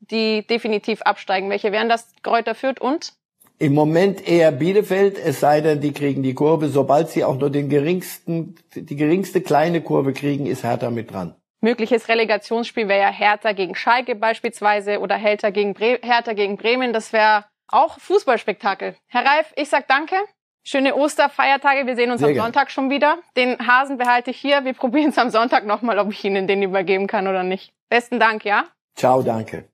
die definitiv absteigen. Welche wären das? Kräuter Fürth und? Im Moment eher Bielefeld, es sei denn, die kriegen die Kurve. Sobald sie auch nur den geringsten, die geringste kleine Kurve kriegen, ist Hertha mit dran. Mögliches Relegationsspiel wäre ja Hertha gegen Schalke beispielsweise oder Hertha gegen, Bre Hertha gegen Bremen. Das wäre auch Fußballspektakel. Herr Reif, ich sag danke. Schöne Osterfeiertage. Wir sehen uns Sehr am gern. Sonntag schon wieder. Den Hasen behalte ich hier. Wir probieren es am Sonntag nochmal, ob ich Ihnen den übergeben kann oder nicht. Besten Dank, ja? Ciao, danke.